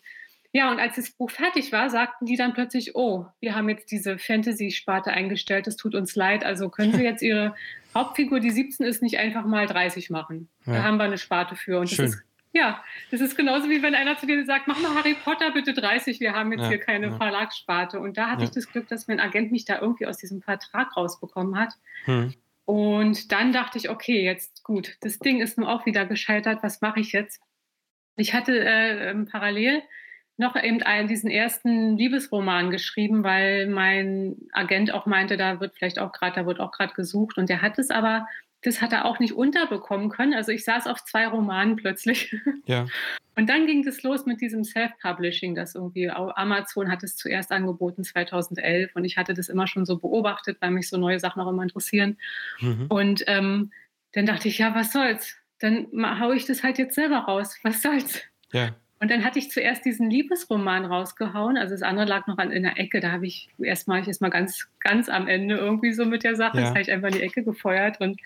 ja, und als das Buch fertig war, sagten die dann plötzlich, oh, wir haben jetzt diese Fantasy-Sparte eingestellt, es tut uns leid. Also können Sie jetzt Ihre Hauptfigur, die 17 ist, nicht einfach mal 30 machen. Da haben wir eine Sparte für. Und Schön. das ist ja, das ist genauso wie wenn einer zu dir sagt, mach mal Harry Potter bitte 30, wir haben jetzt ja, hier keine ja. Verlagssparte. Und da hatte ja. ich das Glück, dass mein Agent mich da irgendwie aus diesem Vertrag rausbekommen hat. Hm. Und dann dachte ich, okay, jetzt gut, das Ding ist nun auch wieder gescheitert, was mache ich jetzt? Ich hatte äh, ähm, parallel noch eben einen, diesen ersten Liebesroman geschrieben, weil mein Agent auch meinte, da wird vielleicht auch gerade, da wird auch gerade gesucht. Und der hat es aber das hat er auch nicht unterbekommen können. Also ich saß auf zwei Romanen plötzlich. Ja. Und dann ging das los mit diesem Self-Publishing, das irgendwie Amazon hat es zuerst angeboten 2011 und ich hatte das immer schon so beobachtet, weil mich so neue Sachen auch immer interessieren. Mhm. Und ähm, dann dachte ich, ja, was soll's? Dann haue ich das halt jetzt selber raus. Was soll's? Ja. Und dann hatte ich zuerst diesen Liebesroman rausgehauen. Also das andere lag noch an, in der Ecke. Da habe ich erstmal, ich erstmal ganz, ganz am Ende irgendwie so mit der Sache. Ja. Das habe ich einfach in die Ecke gefeuert. Und,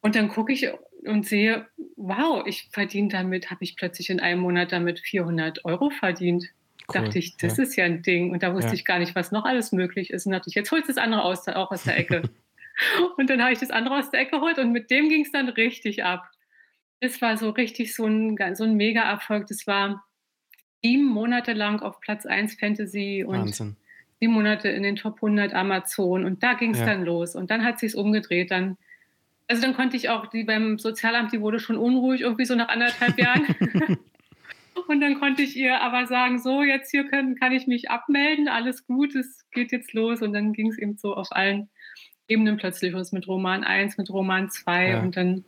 und dann gucke ich und sehe, wow, ich verdiene damit, habe ich plötzlich in einem Monat damit 400 Euro verdient. Cool. Dachte ich, das ja. ist ja ein Ding. Und da wusste ja. ich gar nicht, was noch alles möglich ist. Und dachte ich, jetzt holst du das andere aus, auch aus der Ecke. und dann habe ich das andere aus der Ecke geholt und mit dem ging es dann richtig ab. Das war so richtig so ein, so ein Mega-Erfolg. Das war sieben Monate lang auf Platz 1 Fantasy und Wahnsinn. sieben Monate in den Top 100 Amazon und da ging es ja. dann los. Und dann hat sich umgedreht. Dann, also dann konnte ich auch, die beim Sozialamt, die wurde schon unruhig, irgendwie so nach anderthalb Jahren. und dann konnte ich ihr aber sagen, so, jetzt hier können, kann ich mich abmelden, alles gut, es geht jetzt los. Und dann ging es eben so auf allen Ebenen plötzlich los mit Roman 1, mit Roman 2 ja. und dann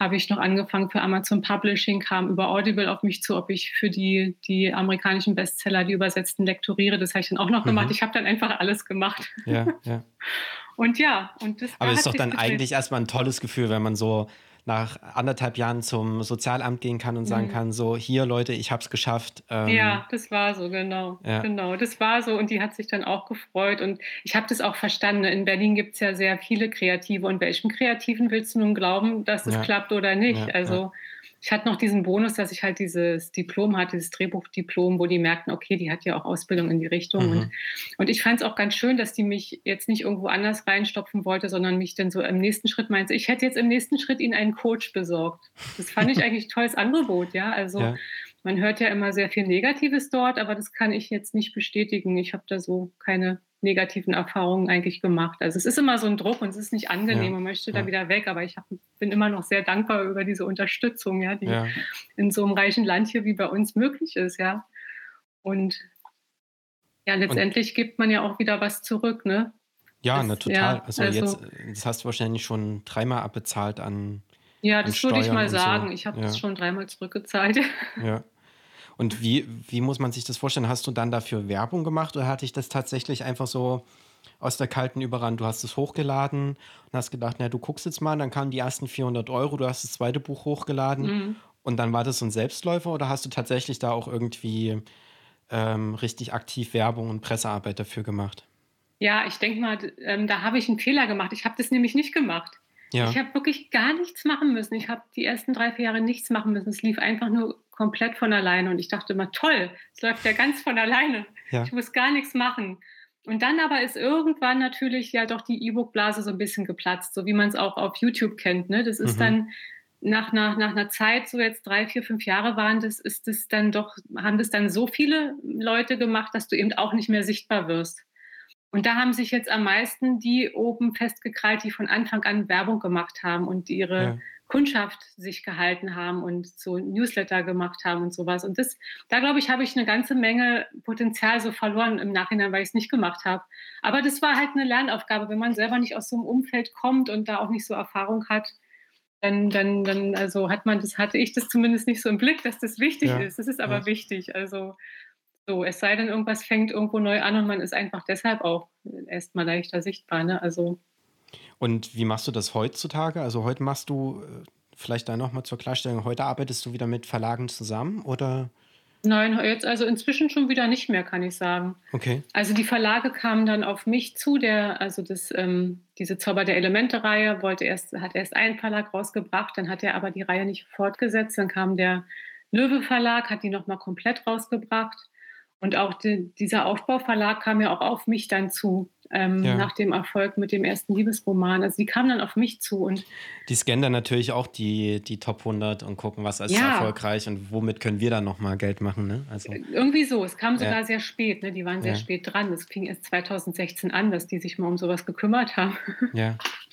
habe ich noch angefangen für Amazon Publishing, kam über Audible auf mich zu, ob ich für die, die amerikanischen Bestseller, die übersetzten, lektoriere. Das habe ich dann auch noch mhm. gemacht. Ich habe dann einfach alles gemacht. Ja, ja. Und ja, und das Aber es ist doch dann eigentlich erstmal ein tolles Gefühl, wenn man so nach anderthalb Jahren zum Sozialamt gehen kann und sagen mhm. kann, so hier Leute, ich habe es geschafft. Ähm, ja, das war so, genau. Ja. Genau, das war so und die hat sich dann auch gefreut und ich habe das auch verstanden. In Berlin gibt es ja sehr viele Kreative und welchem Kreativen willst du nun glauben, dass es ja. klappt oder nicht? Ja, also ich hatte noch diesen Bonus, dass ich halt dieses Diplom hatte, dieses Drehbuchdiplom, wo die merkten, okay, die hat ja auch Ausbildung in die Richtung. Mhm. Und, und ich fand es auch ganz schön, dass die mich jetzt nicht irgendwo anders reinstopfen wollte, sondern mich dann so im nächsten Schritt meinte, ich hätte jetzt im nächsten Schritt ihnen einen Coach besorgt. Das fand ich eigentlich ein tolles Angebot, ja. Also ja. Man hört ja immer sehr viel Negatives dort, aber das kann ich jetzt nicht bestätigen. Ich habe da so keine negativen Erfahrungen eigentlich gemacht. Also es ist immer so ein Druck und es ist nicht angenehm, ja, man möchte ja. da wieder weg, aber ich hab, bin immer noch sehr dankbar über diese Unterstützung, ja, die ja. in so einem reichen Land hier wie bei uns möglich ist, ja. Und ja, letztendlich und, gibt man ja auch wieder was zurück, ne? Ja, das, ne, total. also, also, jetzt, das hast du wahrscheinlich schon dreimal abbezahlt an. Ja, das würde ich mal sagen. So. Ich habe das schon dreimal zurückgezahlt. Ja. Und wie, wie muss man sich das vorstellen? Hast du dann dafür Werbung gemacht oder hatte ich das tatsächlich einfach so aus der kalten überrannt? Du hast es hochgeladen und hast gedacht, na, du guckst jetzt mal, dann kamen die ersten 400 Euro, du hast das zweite Buch hochgeladen mhm. und dann war das so ein Selbstläufer oder hast du tatsächlich da auch irgendwie ähm, richtig aktiv Werbung und Pressearbeit dafür gemacht? Ja, ich denke mal, ähm, da habe ich einen Fehler gemacht. Ich habe das nämlich nicht gemacht. Ja. Ich habe wirklich gar nichts machen müssen. Ich habe die ersten drei, vier Jahre nichts machen müssen. Es lief einfach nur komplett von alleine. Und ich dachte immer, toll, es läuft ja ganz von alleine. Ja. Ich muss gar nichts machen. Und dann aber ist irgendwann natürlich ja doch die E-Book-Blase so ein bisschen geplatzt, so wie man es auch auf YouTube kennt. Ne? Das ist mhm. dann nach, nach, nach einer Zeit, so jetzt drei, vier, fünf Jahre waren das, ist das dann doch, haben das dann so viele Leute gemacht, dass du eben auch nicht mehr sichtbar wirst. Und da haben sich jetzt am meisten die oben festgekrallt, die von Anfang an Werbung gemacht haben und ihre ja. Kundschaft sich gehalten haben und so Newsletter gemacht haben und sowas. Und das, da glaube ich, habe ich eine ganze Menge Potenzial so verloren im Nachhinein, weil ich es nicht gemacht habe. Aber das war halt eine Lernaufgabe, wenn man selber nicht aus so einem Umfeld kommt und da auch nicht so Erfahrung hat. Dann, dann, dann also hat man das, hatte ich das zumindest nicht so im Blick, dass das wichtig ja. ist. Das ist aber ja. wichtig. Also so, es sei denn, irgendwas fängt irgendwo neu an und man ist einfach deshalb auch erstmal leichter sichtbar. Ne? Also und wie machst du das heutzutage? Also heute machst du, äh, vielleicht da nochmal zur Klarstellung, heute arbeitest du wieder mit Verlagen zusammen oder? Nein, jetzt also inzwischen schon wieder nicht mehr, kann ich sagen. Okay. Also die Verlage kamen dann auf mich zu, der, also das, ähm, diese Zauber der Elemente-Reihe wollte erst, hat erst einen Verlag rausgebracht, dann hat er aber die Reihe nicht fortgesetzt. Dann kam der Löwe Verlag, hat die nochmal komplett rausgebracht. Und auch die, dieser Aufbauverlag kam ja auch auf mich dann zu, ähm, ja. nach dem Erfolg mit dem ersten Liebesroman. Also die kamen dann auf mich zu. und Die scannen dann natürlich auch die, die Top 100 und gucken, was ist ja. erfolgreich und womit können wir dann nochmal Geld machen. Ne? Also, Irgendwie so. Es kam sogar ja. sehr spät. Ne? Die waren sehr spät dran. Es fing erst 2016 an, dass die sich mal um sowas gekümmert haben. Ja.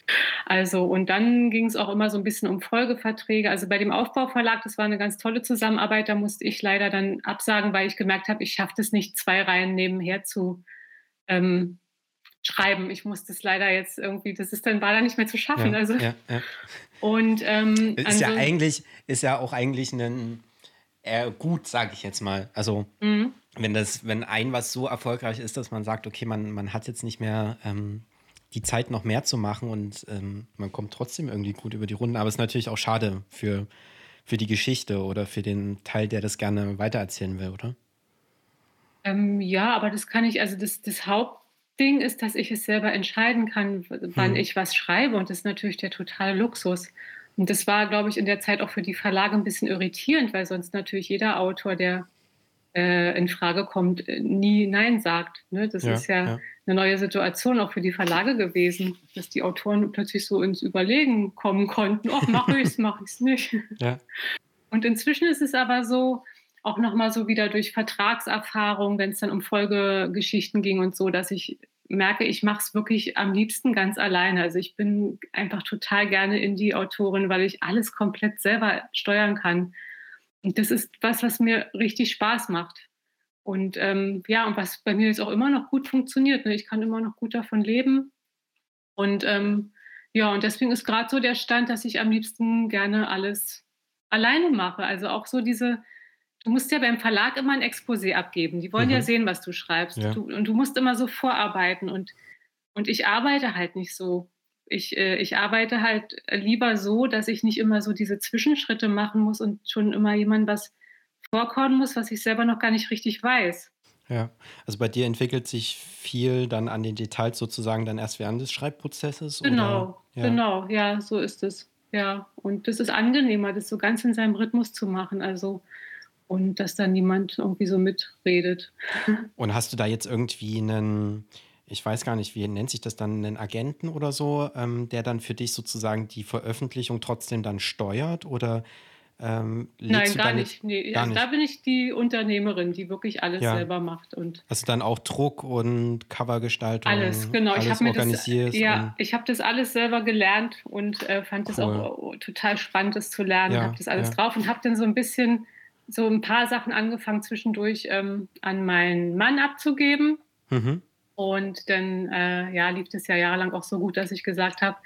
Also, und dann ging es auch immer so ein bisschen um Folgeverträge. Also bei dem Aufbauverlag, das war eine ganz tolle Zusammenarbeit. Da musste ich leider dann absagen, weil ich gemerkt habe, ich schaffe es nicht, zwei Reihen nebenher zu ähm, schreiben. Ich musste es leider jetzt irgendwie, das ist dann war da nicht mehr zu schaffen. Ja, also, ja, ja. Und ähm, ist ja eigentlich, ist ja auch eigentlich ein eher gut, sage ich jetzt mal. Also mhm. wenn das, wenn ein was so erfolgreich ist, dass man sagt, okay, man, man hat jetzt nicht mehr ähm, die Zeit noch mehr zu machen und ähm, man kommt trotzdem irgendwie gut über die Runden. Aber es ist natürlich auch schade für, für die Geschichte oder für den Teil, der das gerne weitererzählen will, oder? Ähm, ja, aber das kann ich, also das, das Hauptding ist, dass ich es selber entscheiden kann, wann hm. ich was schreibe. Und das ist natürlich der totale Luxus. Und das war, glaube ich, in der Zeit auch für die Verlage ein bisschen irritierend, weil sonst natürlich jeder Autor, der äh, in Frage kommt, äh, nie Nein sagt. Ne? Das ja, ist ja, ja, eine neue Situation auch für die Verlage gewesen, dass die Autoren plötzlich so ins Überlegen kommen konnten, ach, mache ich es, mache ich es nicht. Ja. Und inzwischen ist es aber so, auch nochmal so wieder durch Vertragserfahrung, wenn es dann um Folgegeschichten ging und so, dass ich merke, ich mache es wirklich am liebsten ganz alleine. Also ich bin einfach total gerne Indie-Autorin, weil ich alles komplett selber steuern kann. Und das ist was, was mir richtig Spaß macht. Und ähm, ja, und was bei mir jetzt auch immer noch gut funktioniert. Ne? Ich kann immer noch gut davon leben. Und ähm, ja, und deswegen ist gerade so der Stand, dass ich am liebsten gerne alles alleine mache. Also auch so diese, du musst ja beim Verlag immer ein Exposé abgeben. Die wollen mhm. ja sehen, was du schreibst. Ja. Du, und du musst immer so vorarbeiten. Und, und ich arbeite halt nicht so. Ich, äh, ich arbeite halt lieber so, dass ich nicht immer so diese Zwischenschritte machen muss und schon immer jemand was vorkommen muss, was ich selber noch gar nicht richtig weiß. Ja, also bei dir entwickelt sich viel dann an den Details sozusagen dann erst während des Schreibprozesses? Genau, oder? Ja. genau, ja, so ist es. Ja, und das ist angenehmer, das so ganz in seinem Rhythmus zu machen. Also, und dass da niemand irgendwie so mitredet. Und hast du da jetzt irgendwie einen, ich weiß gar nicht, wie nennt sich das dann, einen Agenten oder so, ähm, der dann für dich sozusagen die Veröffentlichung trotzdem dann steuert? Oder ähm, Nein, gar nicht. Nee, gar also nicht. Da bin ich die Unternehmerin, die wirklich alles ja. selber macht. Und also dann auch Druck und Covergestaltung. Alles, genau. Alles ich habe das, ja, ich habe das alles selber gelernt und äh, fand es auch total spannend, das zu lernen. Ja, habe das alles ja. drauf und habe dann so ein bisschen so ein paar Sachen angefangen zwischendurch ähm, an meinen Mann abzugeben. Mhm. Und dann äh, ja, lief es ja jahrelang auch so gut, dass ich gesagt habe,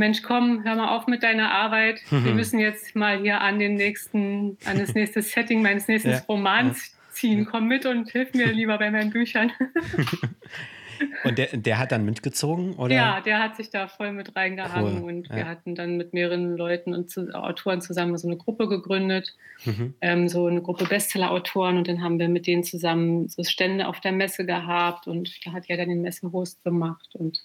Mensch, komm, hör mal auf mit deiner Arbeit. Wir müssen jetzt mal hier an den nächsten, an das nächste Setting meines nächsten ja, Romans ja. ziehen. Komm mit und hilf mir lieber bei meinen Büchern. Und der, der hat dann mitgezogen, oder? Ja, der hat sich da voll mit reingehangen cool. und ja. wir hatten dann mit mehreren Leuten und zu, Autoren zusammen so eine Gruppe gegründet, mhm. ähm, so eine Gruppe Bestseller-Autoren und dann haben wir mit denen zusammen so Stände auf der Messe gehabt und da hat er dann den Messehost gemacht und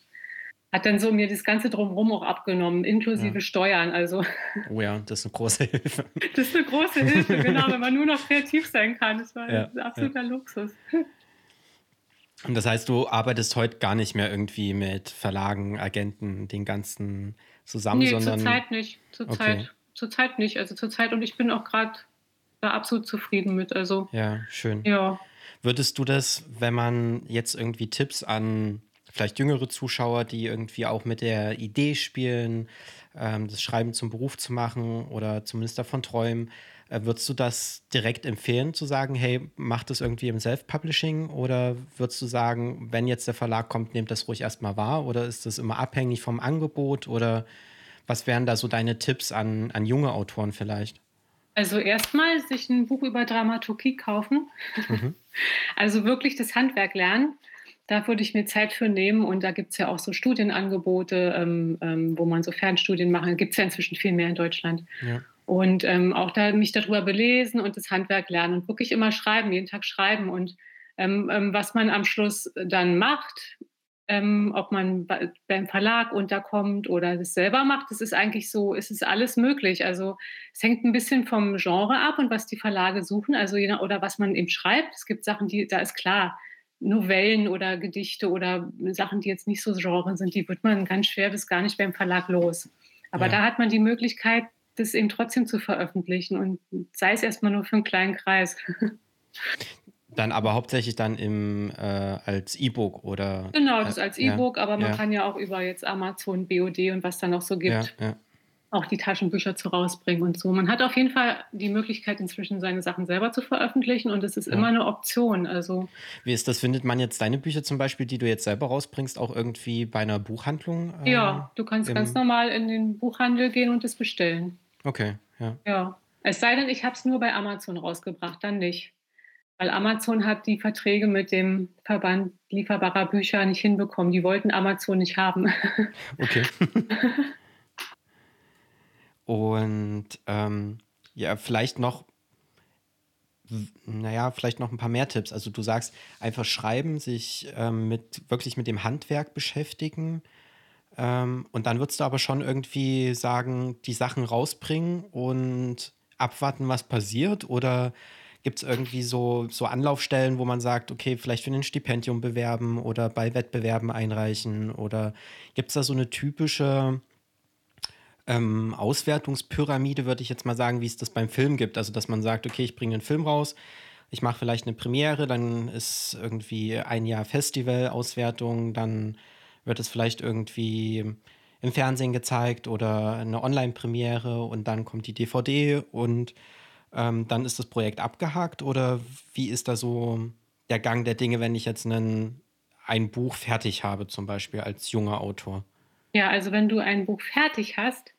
hat dann so mir das Ganze drumherum auch abgenommen, inklusive ja. Steuern. Also. Oh ja, das ist eine große Hilfe. Das ist eine große Hilfe, genau, wenn man nur noch kreativ sein kann. Das war ja, ein absoluter ja. Luxus. Und das heißt, du arbeitest heute gar nicht mehr irgendwie mit Verlagen, Agenten, den ganzen zusammen, nee, sondern. Zurzeit nicht. Zurzeit, okay. zurzeit nicht. Also zurzeit und ich bin auch gerade da absolut zufrieden mit. Also. Ja, schön. Ja. Würdest du das, wenn man jetzt irgendwie Tipps an vielleicht jüngere Zuschauer, die irgendwie auch mit der Idee spielen, ähm, das Schreiben zum Beruf zu machen oder zumindest davon träumen, äh, würdest du das direkt empfehlen, zu sagen, hey, mach das irgendwie im Self-Publishing? Oder würdest du sagen, wenn jetzt der Verlag kommt, nehmt das ruhig erstmal wahr? Oder ist das immer abhängig vom Angebot? Oder was wären da so deine Tipps an, an junge Autoren vielleicht? Also erstmal sich ein Buch über Dramaturgie kaufen. Mhm. Also wirklich das Handwerk lernen. Da würde ich mir Zeit für nehmen und da gibt es ja auch so Studienangebote, ähm, ähm, wo man so Fernstudien machen. Gibt es ja inzwischen viel mehr in Deutschland. Ja. Und ähm, auch da mich darüber belesen und das Handwerk lernen und wirklich immer schreiben, jeden Tag schreiben. Und ähm, ähm, was man am Schluss dann macht, ähm, ob man beim Verlag unterkommt oder das selber macht, das ist eigentlich so, es ist alles möglich. Also es hängt ein bisschen vom Genre ab und was die Verlage suchen, also oder was man eben schreibt. Es gibt Sachen, die, da ist klar, Novellen oder Gedichte oder Sachen, die jetzt nicht so Genre sind, die wird man ganz schwer bis gar nicht beim Verlag los. Aber ja. da hat man die Möglichkeit, das eben trotzdem zu veröffentlichen und sei es erstmal nur für einen kleinen Kreis. Dann aber hauptsächlich dann im, äh, als E-Book oder? Genau, das als E-Book, ja, aber man ja. kann ja auch über jetzt Amazon, BOD und was da noch so gibt, ja, auch die Taschenbücher zu rausbringen und so. Man hat auf jeden Fall die Möglichkeit, inzwischen seine Sachen selber zu veröffentlichen und es ist immer eine Option. Also Wie ist das? Findet man jetzt deine Bücher zum Beispiel, die du jetzt selber rausbringst, auch irgendwie bei einer Buchhandlung? Ähm, ja, du kannst ganz normal in den Buchhandel gehen und es bestellen. Okay, ja. Ja. Es sei denn, ich habe es nur bei Amazon rausgebracht, dann nicht. Weil Amazon hat die Verträge mit dem Verband lieferbarer Bücher nicht hinbekommen. Die wollten Amazon nicht haben. Okay. Und ähm, ja, vielleicht noch, naja, vielleicht noch ein paar mehr Tipps. Also du sagst, einfach schreiben, sich ähm, mit wirklich mit dem Handwerk beschäftigen. Ähm, und dann würdest du aber schon irgendwie sagen, die Sachen rausbringen und abwarten, was passiert? Oder gibt es irgendwie so, so Anlaufstellen, wo man sagt, okay, vielleicht für ein Stipendium bewerben oder bei Wettbewerben einreichen? Oder gibt es da so eine typische ähm, Auswertungspyramide, würde ich jetzt mal sagen, wie es das beim Film gibt. Also, dass man sagt, okay, ich bringe einen Film raus, ich mache vielleicht eine Premiere, dann ist irgendwie ein Jahr Festival-Auswertung, dann wird es vielleicht irgendwie im Fernsehen gezeigt oder eine Online-Premiere und dann kommt die DVD und ähm, dann ist das Projekt abgehakt oder wie ist da so der Gang der Dinge, wenn ich jetzt einen, ein Buch fertig habe, zum Beispiel als junger Autor? Ja, also wenn du ein Buch fertig hast,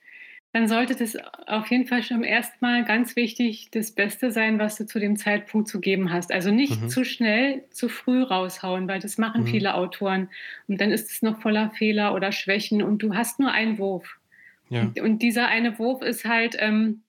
dann sollte das auf jeden Fall schon erstmal ganz wichtig das Beste sein, was du zu dem Zeitpunkt zu geben hast. Also nicht mhm. zu schnell, zu früh raushauen, weil das machen mhm. viele Autoren. Und dann ist es noch voller Fehler oder Schwächen und du hast nur einen Wurf. Ja. Und, und, dieser eine Wurf ist halt ähm,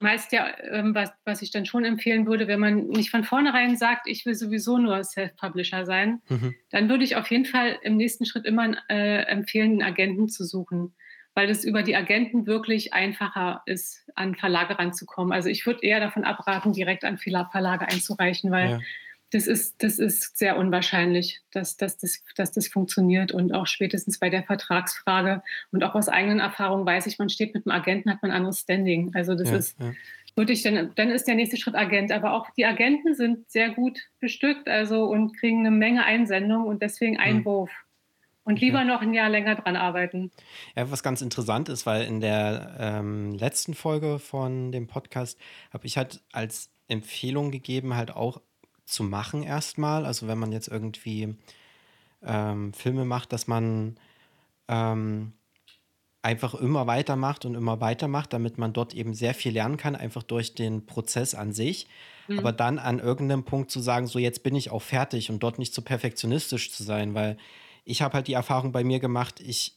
meist ja, ähm, was, was ich dann schon empfehlen würde, wenn man nicht von vornherein sagt, ich will sowieso nur Self-Publisher sein, mhm. dann würde ich auf jeden Fall im nächsten Schritt immer äh, empfehlen, einen Agenten zu suchen weil es über die Agenten wirklich einfacher ist, an Verlage ranzukommen. Also ich würde eher davon abraten, direkt an Verlage einzureichen, weil ja. Das, ist, das ist sehr unwahrscheinlich, dass, dass, das, dass das funktioniert. Und auch spätestens bei der Vertragsfrage und auch aus eigenen Erfahrungen weiß ich, man steht mit einem Agenten, hat man ein anderes Standing. Also das ja, ist. Ja. Würde ich dann, dann ist der nächste Schritt Agent. Aber auch die Agenten sind sehr gut bestückt also, und kriegen eine Menge Einsendungen und deswegen Einwurf. Mhm. Und lieber noch ein Jahr länger dran arbeiten. Ja, was ganz interessant ist, weil in der ähm, letzten Folge von dem Podcast habe ich halt als Empfehlung gegeben, halt auch zu machen erstmal. Also wenn man jetzt irgendwie ähm, Filme macht, dass man ähm, einfach immer weitermacht und immer weitermacht, damit man dort eben sehr viel lernen kann, einfach durch den Prozess an sich. Mhm. Aber dann an irgendeinem Punkt zu sagen, so jetzt bin ich auch fertig und dort nicht so perfektionistisch zu sein, weil ich habe halt die Erfahrung bei mir gemacht, ich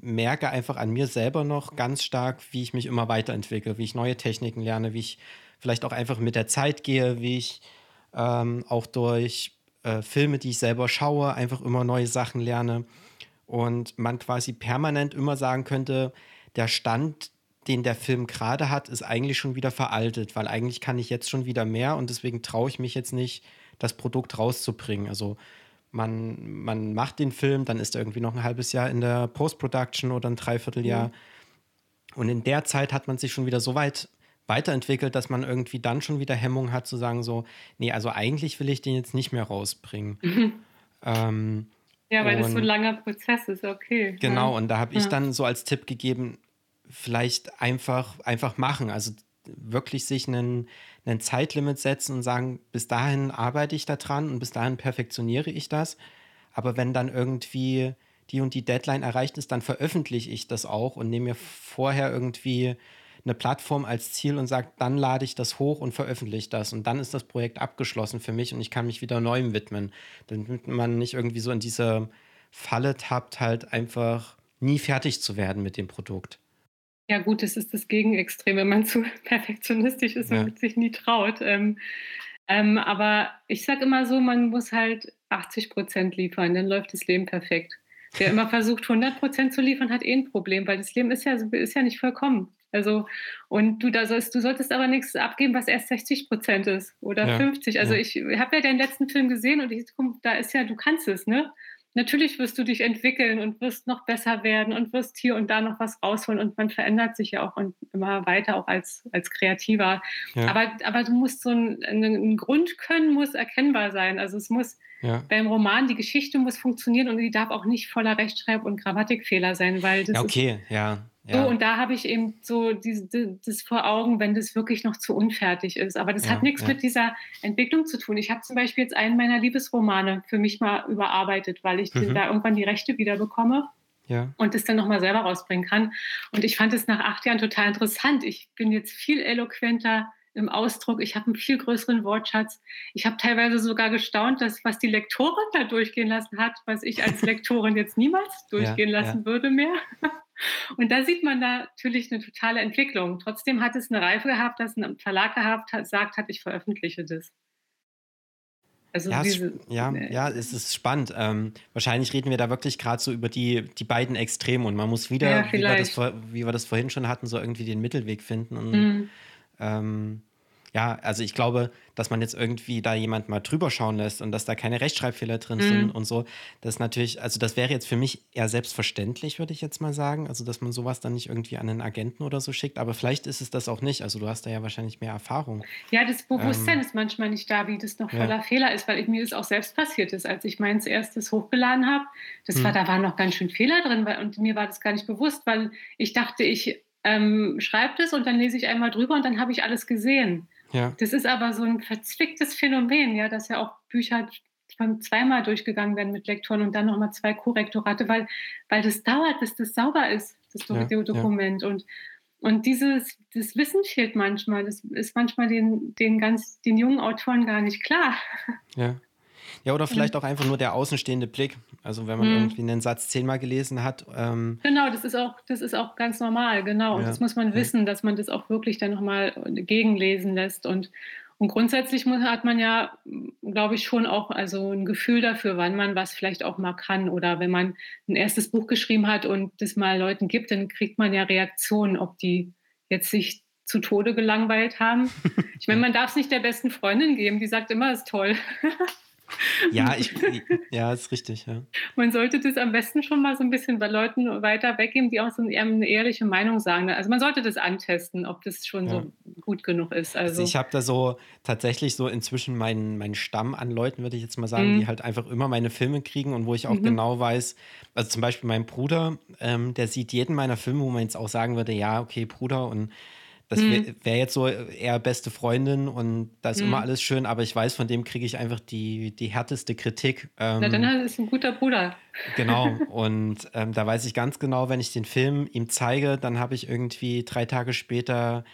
merke einfach an mir selber noch ganz stark, wie ich mich immer weiterentwickle, wie ich neue Techniken lerne, wie ich vielleicht auch einfach mit der Zeit gehe, wie ich ähm, auch durch äh, Filme, die ich selber schaue, einfach immer neue Sachen lerne. Und man quasi permanent immer sagen könnte, der Stand, den der Film gerade hat, ist eigentlich schon wieder veraltet, weil eigentlich kann ich jetzt schon wieder mehr und deswegen traue ich mich jetzt nicht, das Produkt rauszubringen. Also man, man macht den Film, dann ist er irgendwie noch ein halbes Jahr in der Post-Production oder ein Dreivierteljahr. Mhm. Und in der Zeit hat man sich schon wieder so weit weiterentwickelt, dass man irgendwie dann schon wieder Hemmung hat zu sagen, so, nee, also eigentlich will ich den jetzt nicht mehr rausbringen. Mhm. Ähm, ja, weil das so ein langer Prozess ist, okay. Genau, ja. und da habe ich ja. dann so als Tipp gegeben, vielleicht einfach, einfach machen. Also wirklich sich einen, einen Zeitlimit setzen und sagen, bis dahin arbeite ich daran und bis dahin perfektioniere ich das. Aber wenn dann irgendwie die und die Deadline erreicht ist, dann veröffentliche ich das auch und nehme mir vorher irgendwie eine Plattform als Ziel und sage, dann lade ich das hoch und veröffentliche das. Und dann ist das Projekt abgeschlossen für mich und ich kann mich wieder neuem widmen. Damit man nicht irgendwie so in diese Falle tappt, halt einfach nie fertig zu werden mit dem Produkt. Ja, gut, das ist das Gegenextrem, wenn man zu perfektionistisch ist ja. und sich nie traut. Ähm, ähm, aber ich sage immer so, man muss halt 80 Prozent liefern, dann läuft das Leben perfekt. Wer immer versucht, 100 Prozent zu liefern, hat eh ein Problem, weil das Leben ist ja, ist ja nicht vollkommen. Also, und du, da sollst, du solltest aber nichts abgeben, was erst 60 Prozent ist oder ja, 50. Also, ja. ich habe ja deinen letzten Film gesehen und ich, da ist ja, du kannst es, ne? natürlich wirst du dich entwickeln und wirst noch besser werden und wirst hier und da noch was rausholen und man verändert sich ja auch und immer weiter auch als, als Kreativer. Ja. Aber, aber du musst so ein, ein Grundkönnen muss erkennbar sein. Also es muss ja. beim Roman, die Geschichte muss funktionieren und die darf auch nicht voller Rechtschreib- und Grammatikfehler sein, weil das ja, okay, ja. Ja. So, und da habe ich eben so diese, das vor Augen, wenn das wirklich noch zu unfertig ist. Aber das ja, hat nichts ja. mit dieser Entwicklung zu tun. Ich habe zum Beispiel jetzt einen meiner Liebesromane für mich mal überarbeitet, weil ich mhm. da irgendwann die Rechte wieder bekomme. Ja. Und das dann nochmal selber rausbringen kann. Und ich fand es nach acht Jahren total interessant. Ich bin jetzt viel eloquenter im Ausdruck. Ich habe einen viel größeren Wortschatz. Ich habe teilweise sogar gestaunt, dass was die Lektorin da durchgehen lassen hat, was ich als Lektorin jetzt niemals durchgehen ja, lassen ja. würde mehr. Und da sieht man da natürlich eine totale Entwicklung. Trotzdem hat es eine Reife gehabt, dass ein Verlag gehabt hat, sagt hat, ich veröffentliche das. Also ja, diese, ja, äh, ja, es ist spannend. Ähm, wahrscheinlich reden wir da wirklich gerade so über die, die beiden Extreme und man muss wieder, ja, wie, wir das, wie, wir das, vorhin schon hatten, so irgendwie den Mittelweg finden. Und, mhm. Ähm, Ja, also ich glaube, dass man jetzt irgendwie da jemand mal drüber schauen lässt und dass da keine Rechtschreibfehler drin mhm. sind und so, das ist natürlich, also das wäre jetzt für mich eher selbstverständlich, würde ich jetzt mal sagen. Also, dass man sowas dann nicht irgendwie an einen Agenten oder so schickt, aber vielleicht ist es das auch nicht. Also, du hast da ja wahrscheinlich mehr Erfahrung. Ja, das Bewusstsein ähm, ist manchmal nicht da, wie das noch voller ja. Fehler ist, weil mir das auch selbst passiert ist, als ich meins erstes hochgeladen habe. Das hm. war, da waren noch ganz schön Fehler drin weil, und mir war das gar nicht bewusst, weil ich dachte, ich ähm, schreibe das und dann lese ich einmal drüber und dann habe ich alles gesehen. Ja. Das ist aber so ein verzwicktes Phänomen, ja, dass ja auch Bücher von zweimal durchgegangen werden mit Lektoren und dann nochmal zwei Korrektorate, weil, weil das dauert, bis das sauber ist, das ja, Dokument. Ja. Und, und dieses das Wissen fehlt manchmal. Das ist manchmal den, den, ganz, den jungen Autoren gar nicht klar. Ja. Ja, oder vielleicht auch einfach nur der außenstehende Blick. Also wenn man mhm. irgendwie einen Satz zehnmal gelesen hat. Ähm genau, das ist auch, das ist auch ganz normal, genau. Und ja. das muss man wissen, dass man das auch wirklich dann nochmal gegenlesen lässt. Und, und grundsätzlich muss, hat man ja, glaube ich, schon auch also ein Gefühl dafür, wann man was vielleicht auch mal kann. Oder wenn man ein erstes Buch geschrieben hat und das mal Leuten gibt, dann kriegt man ja Reaktionen, ob die jetzt sich zu Tode gelangweilt haben. Ich meine, man darf es nicht der besten Freundin geben, die sagt immer, es ist toll. Ja, ich, ja, ist richtig. Ja. Man sollte das am besten schon mal so ein bisschen bei Leuten weiter weggeben, die auch so eine ehrliche Meinung sagen. Also man sollte das antesten, ob das schon ja. so gut genug ist. Also, also ich habe da so tatsächlich so inzwischen meinen, meinen Stamm an Leuten, würde ich jetzt mal sagen, mhm. die halt einfach immer meine Filme kriegen und wo ich auch mhm. genau weiß, also zum Beispiel mein Bruder, ähm, der sieht jeden meiner Filme, wo man jetzt auch sagen würde, ja, okay, Bruder und das wäre mhm. wär jetzt so eher beste Freundin und da ist mhm. immer alles schön, aber ich weiß, von dem kriege ich einfach die, die härteste Kritik. Ähm, Na, dann ist ein guter Bruder. Genau, und ähm, da weiß ich ganz genau, wenn ich den Film ihm zeige, dann habe ich irgendwie drei Tage später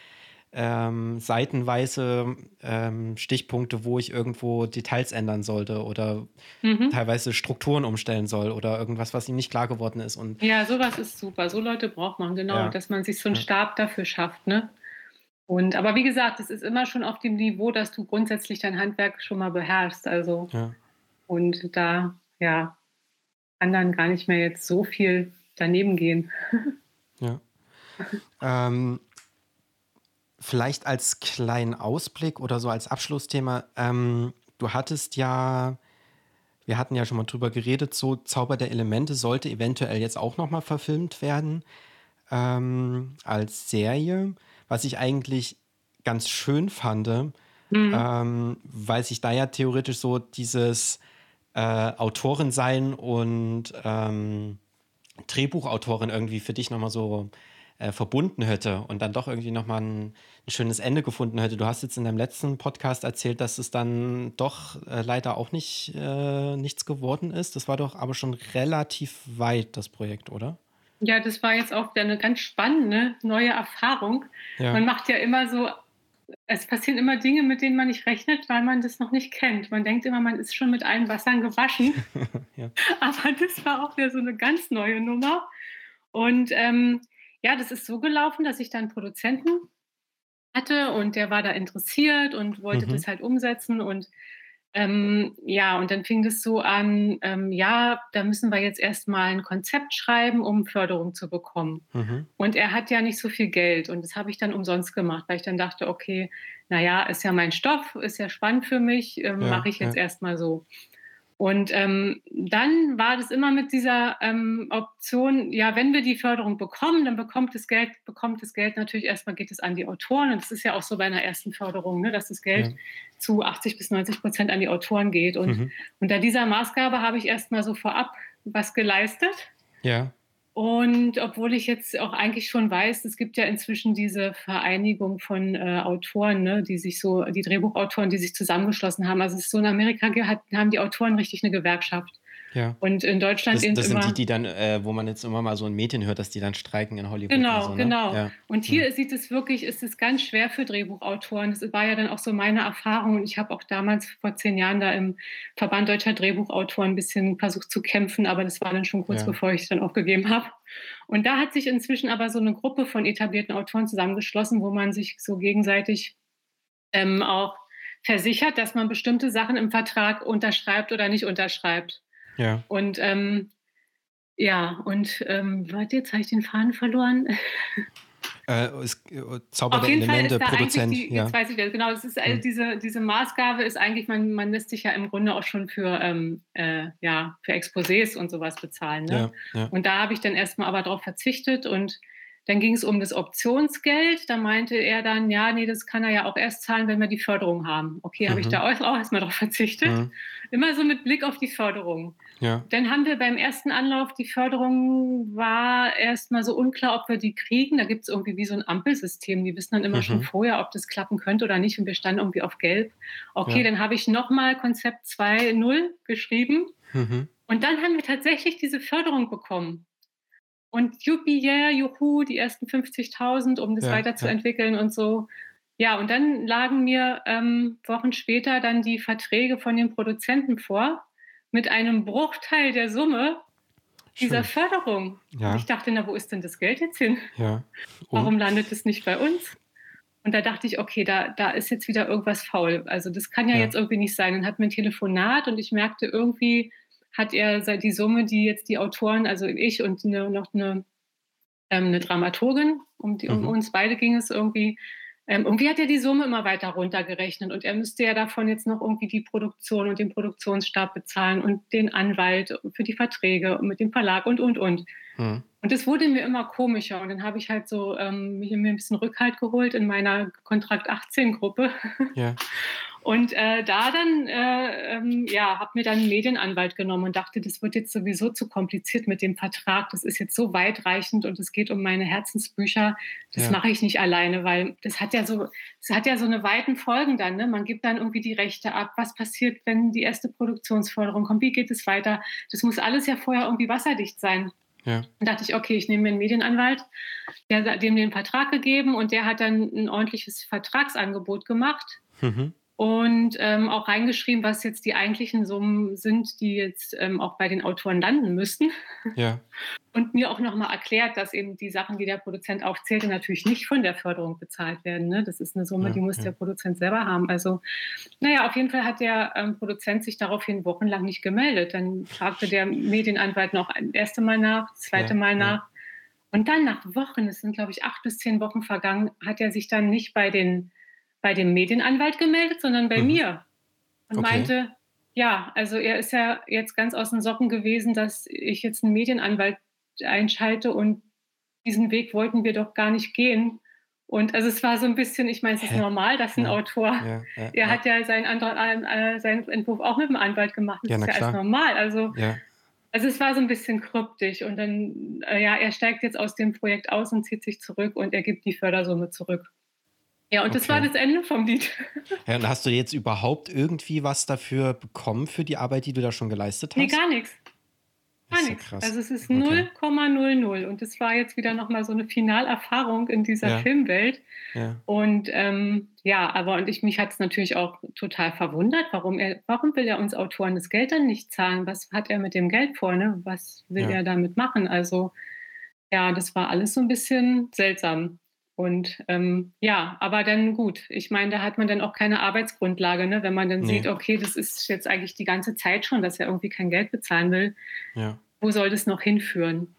ähm, seitenweise ähm, Stichpunkte, wo ich irgendwo Details ändern sollte oder mhm. teilweise Strukturen umstellen soll oder irgendwas, was ihm nicht klar geworden ist. Und ja, sowas ist super. So Leute braucht man, genau, ja. dass man sich so einen Stab dafür schafft, ne? Und, aber wie gesagt, es ist immer schon auf dem Niveau, dass du grundsätzlich dein Handwerk schon mal beherrschst. Also, ja. und da, ja, kann dann gar nicht mehr jetzt so viel daneben gehen. Ja. ähm, vielleicht als kleinen Ausblick oder so als Abschlussthema. Ähm, du hattest ja, wir hatten ja schon mal drüber geredet, so Zauber der Elemente sollte eventuell jetzt auch nochmal verfilmt werden ähm, als Serie was ich eigentlich ganz schön fand, mhm. ähm, weil sich da ja theoretisch so dieses äh, Autorin sein und ähm, Drehbuchautorin irgendwie für dich nochmal so äh, verbunden hätte und dann doch irgendwie nochmal ein, ein schönes Ende gefunden hätte. Du hast jetzt in deinem letzten Podcast erzählt, dass es dann doch äh, leider auch nicht äh, nichts geworden ist. Das war doch aber schon relativ weit, das Projekt, oder? Ja, das war jetzt auch eine ganz spannende neue Erfahrung. Ja. Man macht ja immer so, es passieren immer Dinge, mit denen man nicht rechnet, weil man das noch nicht kennt. Man denkt immer, man ist schon mit allen Wassern gewaschen. ja. Aber das war auch wieder so eine ganz neue Nummer. Und ähm, ja, das ist so gelaufen, dass ich dann einen Produzenten hatte und der war da interessiert und wollte mhm. das halt umsetzen und ähm, ja, und dann fing das so an, ähm, ja, da müssen wir jetzt erstmal ein Konzept schreiben, um Förderung zu bekommen. Mhm. Und er hat ja nicht so viel Geld und das habe ich dann umsonst gemacht, weil ich dann dachte, okay, naja, ist ja mein Stoff, ist ja spannend für mich, ähm, ja, mache ich jetzt ja. erstmal so. Und ähm, dann war das immer mit dieser ähm, Option, ja, wenn wir die Förderung bekommen, dann bekommt das Geld, bekommt das Geld natürlich erstmal geht es an die Autoren. Und das ist ja auch so bei einer ersten Förderung, ne, dass das Geld ja. zu 80 bis 90 Prozent an die Autoren geht. Und mhm. unter dieser Maßgabe habe ich erstmal so vorab was geleistet. Ja. Und obwohl ich jetzt auch eigentlich schon weiß, es gibt ja inzwischen diese Vereinigung von äh, Autoren, ne, die sich so, die Drehbuchautoren, die sich zusammengeschlossen haben. Also es ist so in Amerika hat, haben die Autoren richtig eine Gewerkschaft. Ja. Und in Deutschland das, das sind die, die dann, äh, wo man jetzt immer mal so ein Mädchen hört, dass die dann streiken in Hollywood. Genau, so, ne? genau. Ja. Und hier mhm. sieht es wirklich, ist es ganz schwer für Drehbuchautoren. Das war ja dann auch so meine Erfahrung. Und ich habe auch damals vor zehn Jahren da im Verband Deutscher Drehbuchautoren ein bisschen versucht zu kämpfen, aber das war dann schon kurz ja. bevor ich es dann aufgegeben habe. Und da hat sich inzwischen aber so eine Gruppe von etablierten Autoren zusammengeschlossen, wo man sich so gegenseitig ähm, auch versichert, dass man bestimmte Sachen im Vertrag unterschreibt oder nicht unterschreibt. Ja. Und ähm, ja, und ähm, warte, jetzt habe ich den Faden verloren. Äh, ist, äh, Zauber Auf der jeden Elemente, Fall ist da Produzent. Die, ja. Jetzt weiß ich das, genau. Das ist, also hm. diese, diese Maßgabe ist eigentlich, man, man lässt sich ja im Grunde auch schon für, ähm, äh, ja, für Exposés und sowas bezahlen. Ne? Ja, ja. Und da habe ich dann erstmal aber darauf verzichtet und dann ging es um das Optionsgeld. Da meinte er dann, ja, nee, das kann er ja auch erst zahlen, wenn wir die Förderung haben. Okay, mhm. habe ich da auch, auch erstmal darauf verzichtet. Mhm. Immer so mit Blick auf die Förderung. Ja. Dann haben wir beim ersten Anlauf, die Förderung war erstmal so unklar, ob wir die kriegen. Da gibt es irgendwie wie so ein Ampelsystem. Die wissen dann immer mhm. schon vorher, ob das klappen könnte oder nicht. Und wir standen irgendwie auf Gelb. Okay, ja. dann habe ich nochmal Konzept 2.0 geschrieben. Mhm. Und dann haben wir tatsächlich diese Förderung bekommen. Und juppie, yeah, juhu, die ersten 50.000, um das ja, weiterzuentwickeln ja. und so. Ja, und dann lagen mir ähm, Wochen später dann die Verträge von den Produzenten vor mit einem Bruchteil der Summe dieser Schön. Förderung. Ja. Und ich dachte, na, wo ist denn das Geld jetzt hin? Ja. Warum landet es nicht bei uns? Und da dachte ich, okay, da, da ist jetzt wieder irgendwas faul. Also das kann ja, ja. jetzt irgendwie nicht sein. Dann hat mir ein Telefonat und ich merkte irgendwie, hat er die Summe, die jetzt die Autoren, also ich und eine, noch eine, ähm, eine Dramaturgin, um, die, um mhm. uns beide ging es irgendwie, ähm, irgendwie hat er die Summe immer weiter runtergerechnet und er müsste ja davon jetzt noch irgendwie die Produktion und den Produktionsstab bezahlen und den Anwalt für die Verträge und mit dem Verlag und, und, und. Mhm. Und es wurde mir immer komischer und dann habe ich halt so ähm, mir ein bisschen Rückhalt geholt in meiner Kontrakt 18 Gruppe. Ja. Und äh, da dann, äh, ähm, ja, habe mir dann einen Medienanwalt genommen und dachte, das wird jetzt sowieso zu kompliziert mit dem Vertrag. Das ist jetzt so weitreichend und es geht um meine Herzensbücher. Das ja. mache ich nicht alleine, weil das hat ja so, das hat ja so eine weiten Folgen dann. Ne? Man gibt dann irgendwie die Rechte ab. Was passiert, wenn die erste Produktionsforderung kommt? Wie geht es weiter? Das muss alles ja vorher irgendwie wasserdicht sein. Ja. Dann dachte ich, okay, ich nehme mir einen Medienanwalt, der hat dem den Vertrag gegeben und der hat dann ein ordentliches Vertragsangebot gemacht. Mhm und ähm, auch reingeschrieben, was jetzt die eigentlichen Summen sind, die jetzt ähm, auch bei den Autoren landen müssten. Ja. Und mir auch nochmal erklärt, dass eben die Sachen, die der Produzent aufzählte, natürlich nicht von der Förderung bezahlt werden. Ne? Das ist eine Summe, ja, die muss ja. der Produzent selber haben. Also, naja, auf jeden Fall hat der ähm, Produzent sich daraufhin wochenlang nicht gemeldet. Dann fragte der Medienanwalt noch ein erstes Mal nach, das zweite Mal nach. Und dann nach Wochen, es sind glaube ich acht bis zehn Wochen vergangen, hat er sich dann nicht bei den bei dem Medienanwalt gemeldet, sondern bei mhm. mir. Und okay. meinte, ja, also er ist ja jetzt ganz aus den Socken gewesen, dass ich jetzt einen Medienanwalt einschalte und diesen Weg wollten wir doch gar nicht gehen. Und also es war so ein bisschen, ich meine, es ist Hä? normal, dass ein ja, Autor, ja, ja, er hat ja seinen, Antrag, äh, seinen Entwurf auch mit dem Anwalt gemacht. Das ist ja alles normal. Also, also es war so ein bisschen kryptisch. Und dann, äh, ja, er steigt jetzt aus dem Projekt aus und zieht sich zurück und er gibt die Fördersumme zurück. Ja, und okay. das war das Ende vom Lied. Ja, und hast du jetzt überhaupt irgendwie was dafür bekommen für die Arbeit, die du da schon geleistet hast? Nee, gar nichts. Gar nichts. Also es ist 0,00 okay. und das war jetzt wieder nochmal so eine Finalerfahrung in dieser ja. Filmwelt. Ja. Und ähm, ja, aber und ich mich hat es natürlich auch total verwundert, warum er, warum will er uns Autoren das Geld dann nicht zahlen? Was hat er mit dem Geld vor? Ne? Was will ja. er damit machen? Also ja, das war alles so ein bisschen seltsam. Und ähm, ja, aber dann gut. Ich meine, da hat man dann auch keine Arbeitsgrundlage, ne? wenn man dann nee. sieht, okay, das ist jetzt eigentlich die ganze Zeit schon, dass er irgendwie kein Geld bezahlen will. Ja. Wo soll das noch hinführen?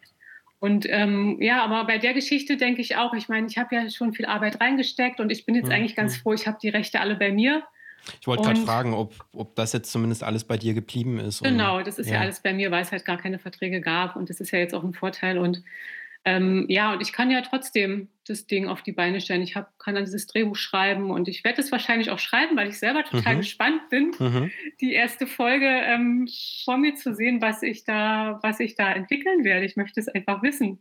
Und ähm, ja, aber bei der Geschichte denke ich auch, ich meine, ich habe ja schon viel Arbeit reingesteckt und ich bin jetzt mhm. eigentlich ganz froh, ich habe die Rechte alle bei mir. Ich wollte gerade fragen, ob, ob das jetzt zumindest alles bei dir geblieben ist. Genau, das ist ja. ja alles bei mir, weil es halt gar keine Verträge gab und das ist ja jetzt auch ein Vorteil. Und ähm, ja, und ich kann ja trotzdem das Ding auf die Beine stellen. Ich hab, kann dann dieses Drehbuch schreiben und ich werde es wahrscheinlich auch schreiben, weil ich selber total mhm. gespannt bin, mhm. die erste Folge ähm, vor mir zu sehen, was ich da, was ich da entwickeln werde. Ich möchte es einfach wissen.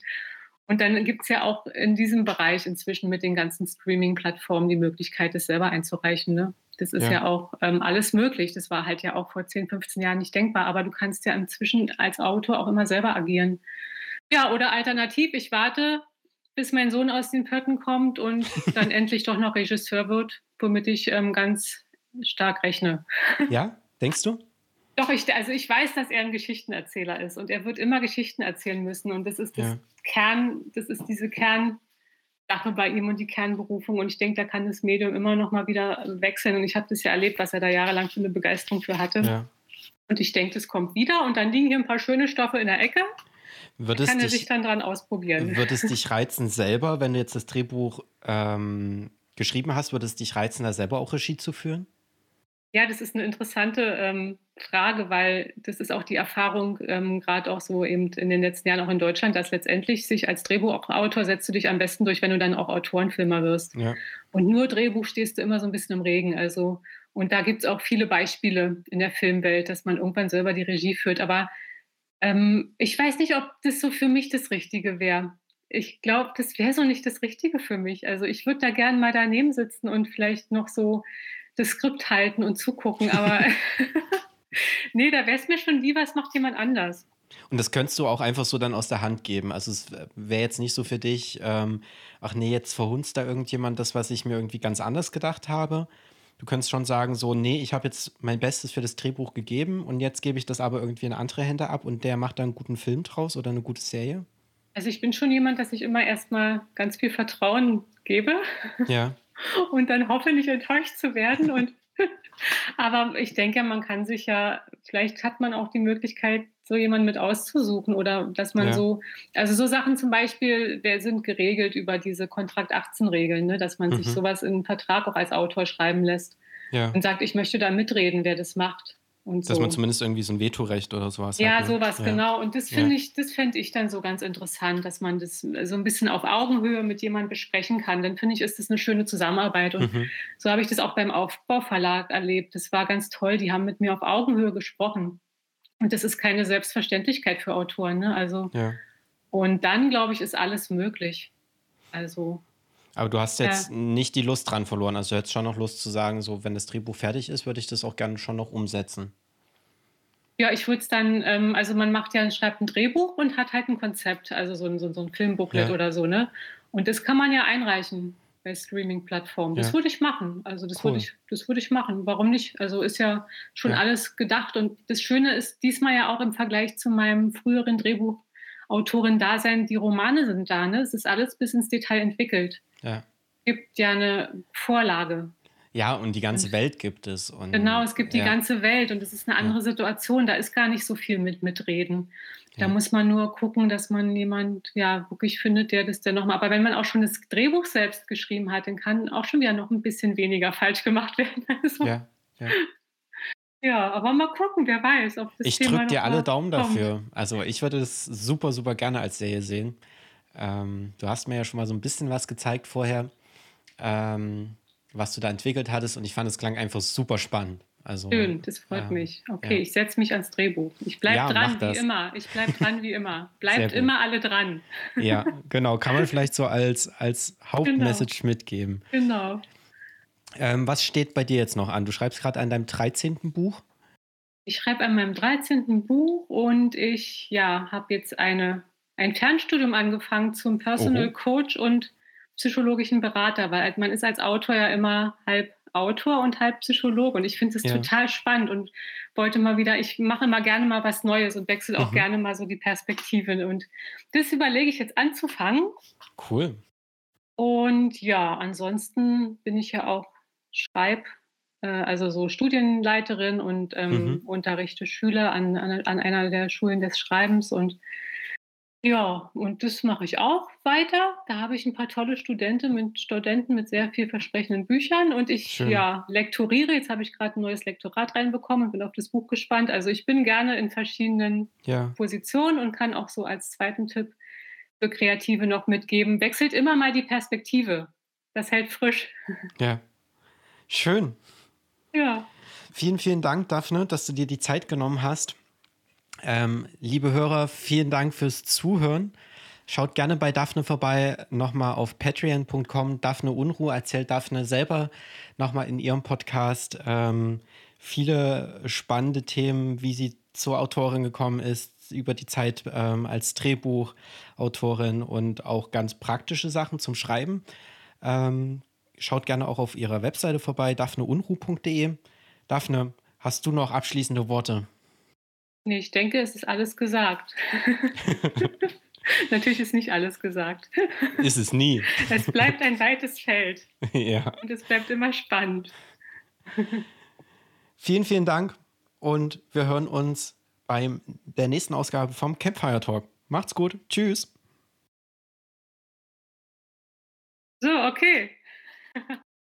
Und dann gibt es ja auch in diesem Bereich inzwischen mit den ganzen Streaming-Plattformen die Möglichkeit, es selber einzureichen. Ne? Das ist ja, ja auch ähm, alles möglich. Das war halt ja auch vor 10, 15 Jahren nicht denkbar. Aber du kannst ja inzwischen als Autor auch immer selber agieren. Ja, oder alternativ, ich warte, bis mein Sohn aus den Pötten kommt und dann endlich doch noch Regisseur wird, womit ich ähm, ganz stark rechne. Ja, denkst du? Doch, ich, also ich weiß, dass er ein Geschichtenerzähler ist und er wird immer Geschichten erzählen müssen und das ist das ja. Kern, das ist diese Kernsache bei ihm und die Kernberufung und ich denke, da kann das Medium immer noch mal wieder wechseln und ich habe das ja erlebt, was er da jahrelang für eine Begeisterung für hatte. Ja. Und ich denke, das kommt wieder und dann liegen hier ein paar schöne Stoffe in der Ecke Würdest kann er dich, sich dann dran ausprobieren. Würde es dich reizen selber, wenn du jetzt das Drehbuch ähm, geschrieben hast, würde es dich reizen, da selber auch Regie zu führen? Ja, das ist eine interessante ähm, Frage, weil das ist auch die Erfahrung, ähm, gerade auch so eben in den letzten Jahren auch in Deutschland, dass letztendlich sich als Drehbuchautor setzt du dich am besten durch, wenn du dann auch Autorenfilmer wirst. Ja. Und nur Drehbuch stehst du immer so ein bisschen im Regen. Also, und da gibt es auch viele Beispiele in der Filmwelt, dass man irgendwann selber die Regie führt. Aber ähm, ich weiß nicht, ob das so für mich das Richtige wäre. Ich glaube, das wäre so nicht das Richtige für mich. Also ich würde da gerne mal daneben sitzen und vielleicht noch so das Skript halten und zugucken, aber nee, da wäre es mir schon lieber, es macht jemand anders. Und das könntest du auch einfach so dann aus der Hand geben. Also es wäre jetzt nicht so für dich, ähm, ach nee, jetzt verhunzt da irgendjemand das, was ich mir irgendwie ganz anders gedacht habe. Du könntest schon sagen, so, nee, ich habe jetzt mein Bestes für das Drehbuch gegeben und jetzt gebe ich das aber irgendwie in andere Hände ab und der macht da einen guten Film draus oder eine gute Serie. Also ich bin schon jemand, dass ich immer erstmal ganz viel Vertrauen gebe. Ja. und dann hoffe, nicht enttäuscht zu werden. Und aber ich denke, man kann sich ja, vielleicht hat man auch die Möglichkeit, so jemanden mit auszusuchen oder dass man ja. so, also so Sachen zum Beispiel, der sind geregelt über diese Kontrakt 18 Regeln, ne, dass man mhm. sich sowas in einen Vertrag auch als Autor schreiben lässt ja. und sagt, ich möchte da mitreden, wer das macht. Und Dass so. man zumindest irgendwie so ein Vetorecht oder sowas ja, hat. Ja, sowas, genau. Und das finde ja. ich, das fände ich dann so ganz interessant, dass man das so ein bisschen auf Augenhöhe mit jemandem besprechen kann. Dann finde ich, ist das eine schöne Zusammenarbeit. Und mhm. so habe ich das auch beim Aufbauverlag erlebt. Das war ganz toll. Die haben mit mir auf Augenhöhe gesprochen. Und das ist keine Selbstverständlichkeit für Autoren. Ne? Also, ja. und dann, glaube ich, ist alles möglich. Also. Aber du hast jetzt ja. nicht die Lust dran verloren. Also du hättest schon noch Lust zu sagen, so wenn das Drehbuch fertig ist, würde ich das auch gerne schon noch umsetzen. Ja, ich würde es dann, ähm, also man macht ja, schreibt ein Drehbuch und hat halt ein Konzept, also so ein, so, so ein Filmbooklet ja. oder so, ne? Und das kann man ja einreichen bei Streaming-Plattformen. Das ja. würde ich machen. Also das cool. würde ich, das würde ich machen. Warum nicht? Also ist ja schon ja. alles gedacht. Und das Schöne ist diesmal ja auch im Vergleich zu meinem früheren Drehbuchautorin-Dasein, die Romane sind da, ne? Es ist alles bis ins Detail entwickelt. Ja. Gibt ja eine Vorlage. Ja, und die ganze und, Welt gibt es. Und, genau, es gibt die ganze Welt und es ist eine andere ja. Situation. Da ist gar nicht so viel mit mitreden. Da ja. muss man nur gucken, dass man jemand ja wirklich findet, der das dann nochmal. Aber wenn man auch schon das Drehbuch selbst geschrieben hat, dann kann auch schon wieder noch ein bisschen weniger falsch gemacht werden. Also, ja, ja. ja, aber mal gucken, wer weiß, ob das Ich drücke dir alle Daumen kommt. dafür. Also ich würde das super, super gerne als Serie sehen. Ähm, du hast mir ja schon mal so ein bisschen was gezeigt vorher, ähm, was du da entwickelt hattest und ich fand, es klang einfach super spannend. Also, Schön, das freut ähm, mich. Okay, ja. ich setze mich ans Drehbuch. Ich bleibe ja, dran wie immer. Ich bleibe dran wie immer. Bleibt immer alle dran. Ja, genau. Kann man vielleicht so als, als Hauptmessage genau. mitgeben. Genau. Ähm, was steht bei dir jetzt noch an? Du schreibst gerade an deinem 13. Buch? Ich schreibe an meinem 13. Buch und ich ja, habe jetzt eine ein Fernstudium angefangen zum Personal Oho. Coach und psychologischen Berater, weil man ist als Autor ja immer halb Autor und halb Psychologe und ich finde es ja. total spannend und wollte mal wieder, ich mache immer gerne mal was Neues und wechsle auch mhm. gerne mal so die Perspektive und das überlege ich jetzt anzufangen. Cool. Und ja, ansonsten bin ich ja auch Schreib, äh, also so Studienleiterin und ähm, mhm. unterrichte Schüler an, an, an einer der Schulen des Schreibens und ja, und das mache ich auch weiter. Da habe ich ein paar tolle Studenten mit Studenten mit sehr vielversprechenden Büchern und ich Schön. ja lektoriere. Jetzt habe ich gerade ein neues Lektorat reinbekommen und bin auf das Buch gespannt. Also ich bin gerne in verschiedenen ja. Positionen und kann auch so als zweiten Tipp für Kreative noch mitgeben. Wechselt immer mal die Perspektive. Das hält frisch. Ja. Schön. Ja. Vielen, vielen Dank, Daphne, dass du dir die Zeit genommen hast. Ähm, liebe Hörer, vielen Dank fürs Zuhören. Schaut gerne bei Daphne vorbei, nochmal auf patreon.com. Daphne Unruh erzählt Daphne selber nochmal in ihrem Podcast ähm, viele spannende Themen, wie sie zur Autorin gekommen ist, über die Zeit ähm, als Drehbuchautorin und auch ganz praktische Sachen zum Schreiben. Ähm, schaut gerne auch auf ihrer Webseite vorbei, daphneunruh.de. Daphne, hast du noch abschließende Worte? Nee, ich denke, es ist alles gesagt. Natürlich ist nicht alles gesagt. Ist es nie. Es bleibt ein weites Feld. Ja. Und es bleibt immer spannend. Vielen, vielen Dank und wir hören uns bei der nächsten Ausgabe vom Campfire Talk. Macht's gut. Tschüss. So, okay.